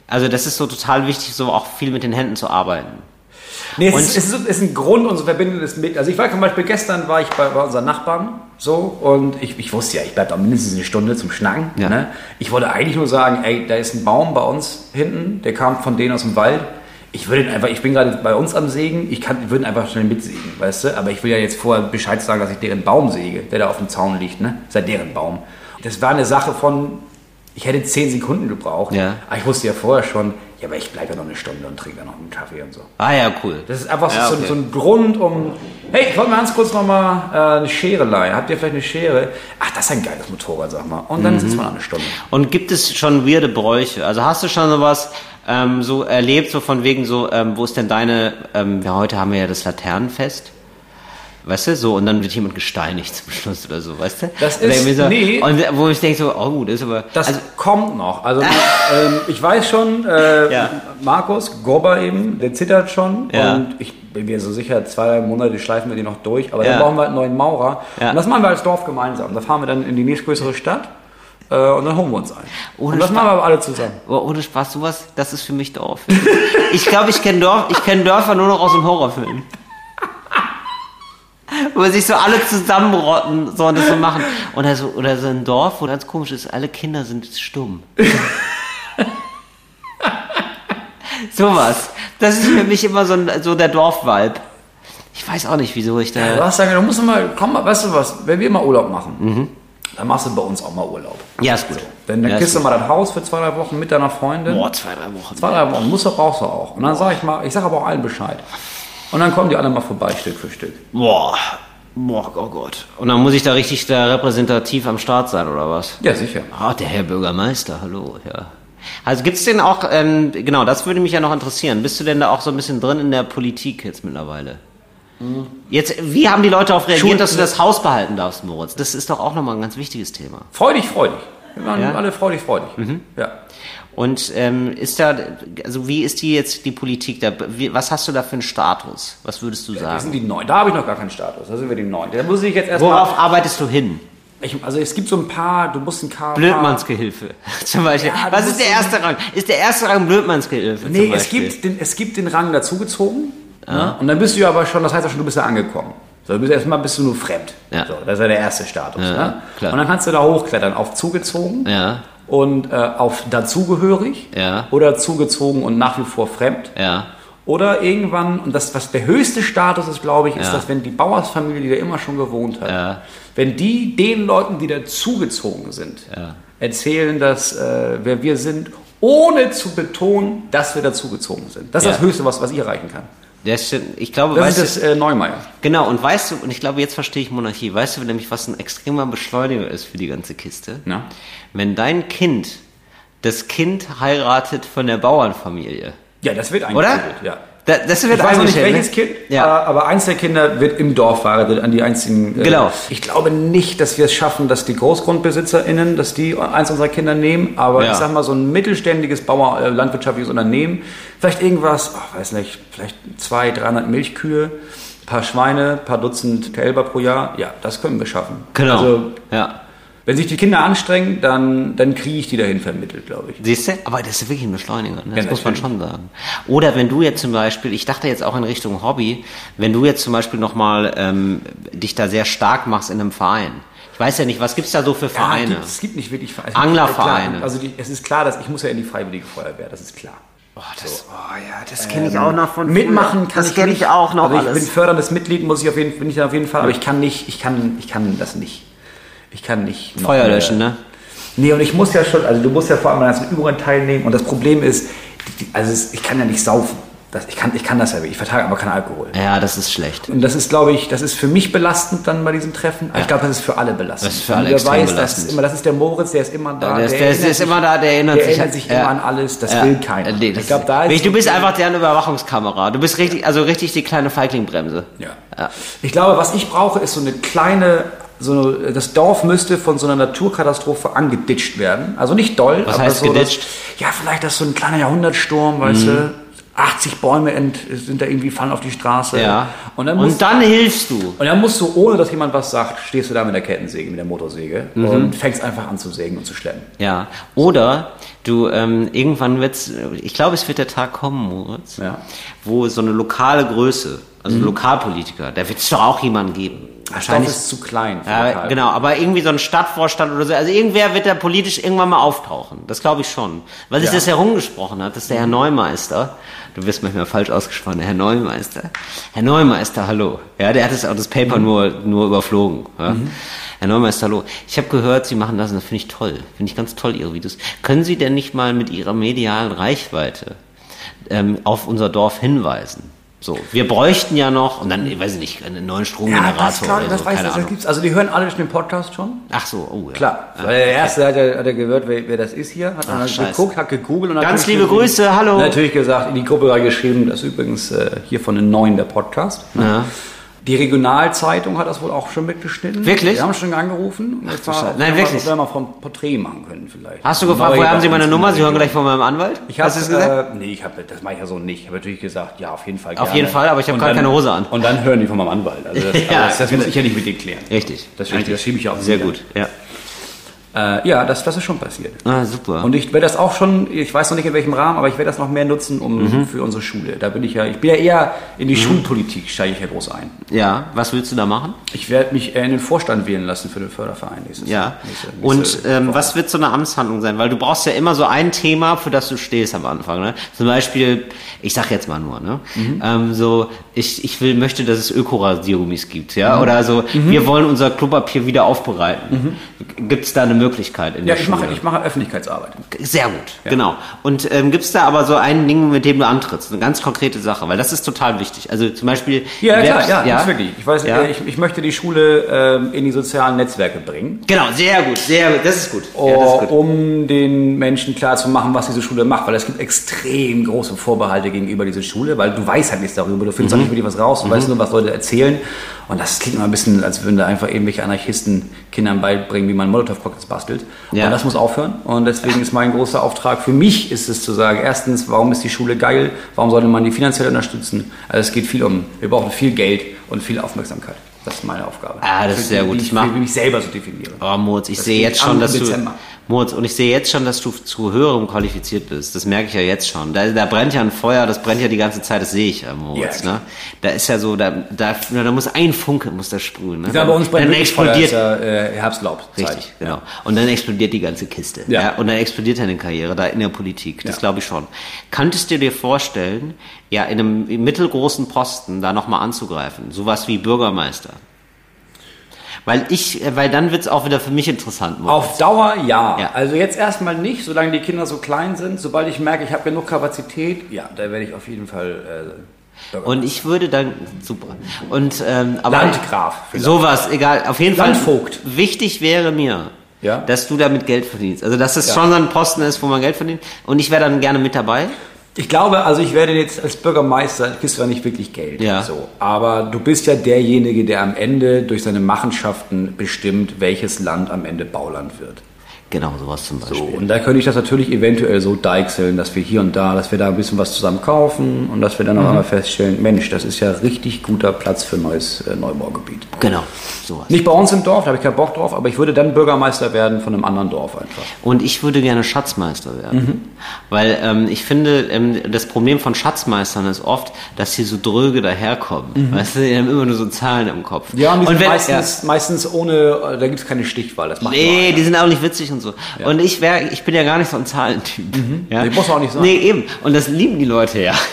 also das ist so total wichtig, so auch viel mit den Händen zu arbeiten. Nee, es, Und- ist, es ist, es ist ein Grund und so verbindendes mit. Also ich war zum Beispiel gestern war ich bei, bei unseren Nachbarn so und ich, ich wusste ja, ich bleibe da mindestens eine Stunde zum Schnacken. Ja. Ne? Ich wollte eigentlich nur sagen, ey, da ist ein Baum bei uns hinten, der kam von denen aus dem Wald. Ich würde einfach, ich bin gerade bei uns am Sägen, ich kann, würde einfach schnell mitsägen, weißt du? Aber ich will ja jetzt vorher Bescheid sagen, dass ich deren Baum säge, der da auf dem Zaun liegt, ne? Das ist ja deren Baum. Das war eine Sache von, ich hätte zehn Sekunden gebraucht. Ja. Aber ich wusste ja vorher schon, Ja, aber ich bleibe ja noch eine Stunde und trinke dann noch einen Kaffee und so. Ah ja, cool. Das ist einfach so, Ja, so, okay. so ein Grund, um. Hey, ich wollte mal ganz kurz nochmal äh, eine Schere leihen. Habt ihr vielleicht eine Schere? Ach, das ist ein geiles Motorrad, sag mal. Und dann Mhm. sitzt man eine Stunde. Und gibt es schon weirde Bräuche? Also hast du schon sowas ähm, so erlebt, so von wegen so, ähm, wo ist denn deine, ähm, ja, heute haben wir ja das Laternenfest. Weißt du, so, und dann wird jemand gesteinigt zum Schluss oder so, weißt du? Das ist- irgendwie so, nee. Und wo ich denke so, oh, das ist aber, Das also, kommt noch. Also ähm, ich weiß schon, äh, Ja. Markus, Gorba eben, der zittert schon. Ja. Und ich bin mir so sicher, zwei drei Monate schleifen wir die noch durch. Aber Ja. dann brauchen wir halt einen neuen Maurer. Und das machen wir als Dorf gemeinsam. Da fahren wir dann in die nächstgrößere Stadt äh, und dann holen wir uns einen. Ohne und das Spaß. machen wir aber alle zusammen. oh, ohne Spaß, sowas, das ist für mich Dorf. ich glaube, ich kenne Dorf, ich kenne Dörfer nur noch aus dem Horrorfilm. Wo sich so alle zusammenrotten, so und das so machen. Oder so, oder so ein Dorf, wo ganz komisch ist, alle Kinder sind stumm. Sowas. Das ist für mich immer so, ein, so der Dorfvibe. Ich weiß auch nicht, wieso ich Du da. hast gesagt, du musst mal, komm mal, weißt du was, wenn wir mal Urlaub machen, Mhm. dann machst du bei uns auch mal Urlaub. Ja, ist gut. Dann, dann ja, kriegst du mal das Haus für zwei, drei Wochen mit deiner Freundin. Boah, zwei, drei Wochen. Zwei, drei Wochen, musst du, brauchst du auch. Und dann sage ich mal, ich sage aber auch allen Bescheid. Und dann kommen die alle mal vorbei, Stück für Stück. Boah. Boah, oh Gott. Und dann muss ich da richtig da repräsentativ am Start sein, oder was? Ja, sicher. Ah, der Herr Bürgermeister, hallo, ja. Also gibt's denn auch, ähm, genau, das würde mich ja noch interessieren. Bist du denn da auch so ein bisschen drin in der Politik jetzt mittlerweile? Jetzt, wie haben die Leute darauf reagiert, Schuld- dass du das Haus behalten darfst, Moritz? Das ist doch auch nochmal ein ganz wichtiges Thema. Freudig, freudig. Wir waren Ja? Mhm. alle freudig, freudig. Ja. Und ähm, ist da, also wie ist die jetzt die Politik da? Wie, was hast du da für einen Status? Was würdest du sagen? sind die Neun. Da habe ich noch gar keinen Status. Da sind wir die Neun. Da muss ich jetzt erstmal. Worauf arbeitest du hin? Ich, also es gibt so ein paar, du musst ein paar. Blödmannsgehilfe zum Beispiel. Ja, Was ist der erste Rang? Ist der erste Rang Blödmannsgehilfe? Nee, zum es gibt, den, es gibt den Rang dazugezogen. Ne? Und dann bist du ja aber schon, das heißt ja schon, du bist ja angekommen. So, du bist erstmal bist du nur fremd. Ja. So, das ist ja der erste Status. Ja, ne? Und dann kannst du da hochklettern auf zugezogen Ja. Und äh, auf dazugehörig Ja. oder zugezogen und nach wie vor fremd. Ja. Oder irgendwann, und das, was der höchste Status ist, glaube ich, ist, Ja. dass wenn die Bauersfamilie, die da immer schon gewohnt hat, wenn die den Leuten, die dazugezogen sind, erzählen, dass äh, wer wir sind, ohne zu betonen, dass wir dazugezogen sind. Das ist das Höchste, was, was ich erreichen kann. Das stimmt. Ich glaube, Das ist du, das äh, Neumeier. genau, und weißt du, und ich glaube, jetzt verstehe ich Monarchie. Weißt du nämlich, was ein extremer Beschleuniger ist für die ganze Kiste? Ja. Wenn dein Kind das Kind heiratet von der Bauernfamilie. Ja, das wird Oder? eingeführt, Ja. Da, das wird Ich weiß noch nicht welches ne? Kind, Ja. äh, aber eins der Kinder wird im Dorf verheiratet an die einzigen. äh, Genau. Ich glaube nicht, dass wir es schaffen, dass die GroßgrundbesitzerInnen, dass die eins unserer Kinder nehmen, aber Ja. ich sag mal, so ein mittelständiges Bauer, äh, landwirtschaftliches Unternehmen, vielleicht irgendwas, oh, weiß nicht, vielleicht 200, 300 Milchkühe, ein paar Schweine, ein paar Dutzend Kälber pro Jahr, ja, das können wir schaffen. Genau. Also, ja. Wenn sich die Kinder anstrengen, dann, dann kriege ich die dahin vermittelt, glaube ich. Siehst du? Aber das ist wirklich ein Beschleuniger, ne? das Ja, muss man schon sagen. Oder wenn du jetzt zum Beispiel, ich dachte jetzt auch in Richtung Hobby, wenn du jetzt zum Beispiel nochmal ähm, dich da sehr stark machst in einem Verein. Ich weiß ja nicht, was gibt's da so für Vereine? Ja, es gibt nicht wirklich Vereine. Anglervereine. Also die, es ist klar, dass ich muss ja in die Freiwillige Feuerwehr, das ist klar. oh, das, oh ja, das kenne ich auch noch von Mitmachen früher. kann das ich kenne nicht. ich auch noch also ich alles. bin förderndes Mitglied, muss ich auf jeden, bin ich auf jeden Fall, aber ich kann nicht, ich kann, ich kann das nicht. Ich kann nicht. Feuer löschen, ne? Nee, und ich muss ja schon, also du musst ja vor allem an ganzen Übungen teilnehmen und das Problem ist, also ich kann ja nicht saufen. Das, ich, kann, ich kann das ja, ich vertrage aber keinen Alkohol. Ja, das ist schlecht. Und das ist, glaube ich, das ist für mich belastend dann bei diesem Treffen. Aber ich glaube, das ist für alle belastend. Das ist für alle extrem weiß, das belastend. ist immer, das ist der Moritz, der ist immer da. Der, ist- der, ist- erinnert der ist sich- immer da, der erinnert der sich. erinnert sich ja. immer an alles, das Ja. will keiner. Nee, das ich glaube, da ist du bist einfach deren Überwachungskamera. Du bist richtig, also richtig die kleine Feigling-Bremse. Ja. Ja. Ich glaube, was ich brauche, ist so eine kleine, so das Dorf müsste von so einer Naturkatastrophe angeditscht werden. Also nicht doll, Was aber heißt so, geditscht? Dass, ja, vielleicht das so ein kleiner Jahrhundertsturm, weißt du. 80 Bäume ent, sind da irgendwie fallen auf die Straße. Ja. Und dann, musst, Und dann hilfst du. und dann musst du, ohne dass jemand was sagt, stehst du da mit der Kettensäge, mit der Motorsäge und fängst einfach an zu sägen und zu schleppen. Ja. Oder du, ähm, irgendwann wird's, ich glaube, es wird der Tag kommen, Moritz, Ja. Mhm. wo so eine lokale Größe, also Lokalpolitiker, da wird es doch auch jemanden geben. Das Dorf ist zu klein. für Ja, genau, aber irgendwie so ein Stadtvorstand oder so. Also irgendwer wird da politisch irgendwann mal auftauchen. Das glaube ich schon. Weil es Ja. das herumgesprochen hat, dass der Herr Neumeister, du wirst manchmal falsch ausgesprochen, der Herr Neumeister. Herr Neumeister, hallo. Ja, der hat das, auch das Paper Mhm. nur, nur überflogen. Ja. Herr Neumeister, hallo. Ich habe gehört, Sie machen das und das finde ich toll. Finde ich ganz toll, Ihre Videos. Können Sie denn nicht mal mit Ihrer medialen Reichweite ähm, auf unser Dorf hinweisen. So, wir bräuchten ja noch, und dann, ich weiß ich nicht, einen neuen Stromgenerator das, klar, oder das so, weiß ich, keine das Ahnung. gibt's. Also die hören alle den Podcast schon. Ach so, oh ja. Klar, Ja. weil der erste hat er, hat er gehört, wer, wer das ist hier, hat dann scheiße. geguckt, hat gegoogelt und hat Ganz liebe Grüße, hallo. Natürlich gesagt, in die Gruppe reingeschrieben, das ist übrigens äh, hier von den Neuen der Podcast. Ja. Die Regionalzeitung hat das wohl auch schon mitgeschnitten. Wirklich? Wir haben schon angerufen. Jetzt war, Nein, wir wirklich? mal- Ob wir mal vom Porträt machen können vielleicht. Hast du gefragt, woher haben Sie meine Nummer? Sie hören gleich von meinem Anwalt? Ich habe es gesagt? Äh, nee, ich hab, das mache ich ja so nicht. Ich habe natürlich gesagt, ja, auf jeden Fall. Auf gerne. jeden Fall, aber ich habe gerade keine Hose an. Und dann hören die von meinem Anwalt. Also das, Ja, das, das muss genau. ich ja nicht mit denen klären. Richtig. Das, richtig. das schiebe ich auch Sehr wieder. gut, ja. Äh, ja, das, das ist schon passiert. Ah, super. Und ich werde das auch schon, ich weiß noch nicht in welchem Rahmen, aber ich werde das noch mehr nutzen um, Mhm. für unsere Schule. Da bin ich ja, ich bin ja eher in die Schulpolitik, steige ich ja groß ein. ja, was willst du da machen? Ich werde mich in den Vorstand wählen lassen für den Förderverein nächstes Ja. Jahr. Nächste- Und ähm, was wird so eine Amtshandlung sein? Weil du brauchst ja immer so ein Thema, für das du stehst am Anfang. Ne? Zum Beispiel, ich sag jetzt mal nur, ne? Mhm. Ähm, so, ich, ich will, möchte, dass es Ökoradiergummis gibt, ja? Mhm. Oder so, wir wollen unser Klopapier wieder aufbereiten. Gibt es da eine Möglichkeit in Ja, der ich Schule? mache, ich mache Öffentlichkeitsarbeit. Sehr gut, genau. Und ähm, gibt es da aber so ein Ding, mit dem du antrittst? Eine ganz konkrete Sache, weil das ist total wichtig. Also zum Beispiel... Ja, klar, ja, ja. wirklich. Ich weiß, Ja. äh, ich, ich möchte die Schule ähm, in die sozialen Netzwerke bringen. Genau, sehr gut, sehr gut. Das ist gut. Ja, das ist gut. um den Menschen klarzumachen, was diese Schule macht. Weil es gibt extrem große Vorbehalte gegenüber dieser Schule, weil du weißt halt nichts darüber. Du findest Mhm. auch nicht wirklich was raus. Du weißt nur, was Leute erzählen. Und das klingt immer ein bisschen, als würden da einfach irgendwelche Anarchisten Kindern beibringen, wie man Molotow-Cocktails bastelt. Ja. Und das muss aufhören. Und deswegen ist mein großer Auftrag für mich, ist es zu sagen, erstens, warum ist die Schule geil? Warum sollte man die finanziell unterstützen? Also es geht viel um, wir brauchen viel Geld und viel Aufmerksamkeit. Das ist meine Aufgabe. Ah, das ist sehr gut. Die Ich für mich selber so definiere. Oh, Moritz, ich Das sehe jetzt schon, dass du. Moritz, und ich sehe jetzt schon, dass du zu höherem qualifiziert bist. Das merke ich ja jetzt schon. Da, da brennt ja ein Feuer, das brennt ja die ganze Zeit, das sehe ich ja, Moritz. Ja, ne? Da ist ja so, da, da, da muss ein Funke muss da sprühen. Ne? Ja, bei uns brennt dann Feuer, explodiert. ist ja, äh, Herbstlaubzeit. Richtig, genau. Und dann explodiert die ganze Kiste. Ja. Ja. Und dann explodiert deine Karriere da in der Politik. Das Ja. glaube ich schon. Könntest du dir vorstellen, ja, in einem mittelgroßen Posten da nochmal anzugreifen? Sowas wie Bürgermeister. Weil ich, äh, weil dann wird's auch wieder für mich interessant. Moritz. Auf Dauer ja. Ja. Also jetzt erstmal nicht, solange die Kinder so klein sind. Sobald ich merke, ich habe genug Kapazität, ja, da werde ich auf jeden Fall äh, Und ich würde dann super. Und ähm, aber Landgraf vielleicht. sowas, egal. Auf jeden Fall. Landvogt. Wichtig wäre mir, Ja. dass du damit Geld verdienst. Also dass es Ja. schon so ein Posten ist, wo man Geld verdient. Und ich wäre dann gerne mit dabei. Ich glaube, also ich werde jetzt als Bürgermeister, kriegst du ja nicht wirklich Geld. Ja. So. Aber du bist ja derjenige, der am Ende durch seine Machenschaften bestimmt, welches Land am Ende Bauland wird. Genau, sowas zum Beispiel. So, und da könnte ich das natürlich eventuell so deichseln, dass wir hier und da, dass wir da ein bisschen was zusammen kaufen und dass wir dann Mhm. auch einmal feststellen, Mensch, das ist ja richtig guter Platz für ein neues äh, Neubaugebiet. Genau, sowas. Nicht bei uns im Dorf, da habe ich keinen Bock drauf, aber ich würde dann Bürgermeister werden von einem anderen Dorf einfach. Und ich würde gerne Schatzmeister werden. Mhm. Weil ähm, ich finde, ähm, das Problem von Schatzmeistern ist oft, dass sie so dröge daherkommen. Weißt du, die haben immer nur so Zahlen im Kopf. Mhm. Ja, und die sind wenn- meistens, meistens ohne, äh, da gibt es keine Stichwahl. Das macht Nee, die sind auch nicht witzig und so. Und ich wäre, ich bin ja gar nicht so ein Zahlentyp. Ja? Nee, muss auch nicht sein. Nee, eben. Und das lieben die Leute ja.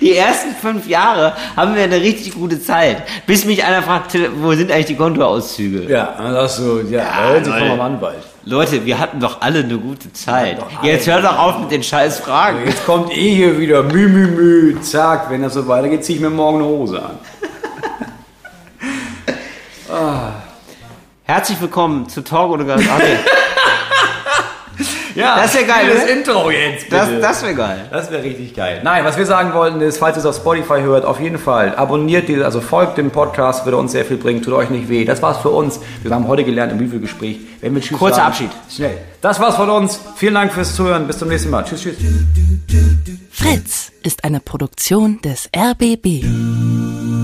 Die ersten fünf Jahre haben wir eine richtig gute Zeit. Bis mich einer fragt, wo sind eigentlich die Kontoauszüge? Ja, das so, ja, von Leute. meinem Anwalt. Leute, wir hatten doch alle eine gute Zeit. Jetzt hör doch auf mit den scheiß Fragen. Jetzt kommt eh hier wieder Mü, Mü, Mü, zack, wenn das so weitergeht, ziehe ich mir morgen eine Hose an. Herzlich willkommen zu Talk ohne Gast. Ja, Das ist ja geil, Das ne? Intro jetzt, bitte. Das, das wäre geil. Das wäre richtig geil. Nein, was wir sagen wollten ist, falls ihr es auf Spotify hört, auf jeden Fall abonniert die, also folgt dem Podcast, würde uns sehr viel bringen, tut euch nicht weh. Das war's für uns. Wir haben heute gelernt im Review-Gespräch. Wenn wir Tschüss Kurzer sagen, Abschied. Schnell. Das war's von uns. Vielen Dank fürs Zuhören. Bis zum nächsten Mal. Tschüss, tschüss. Fritz ist eine Produktion des RBB.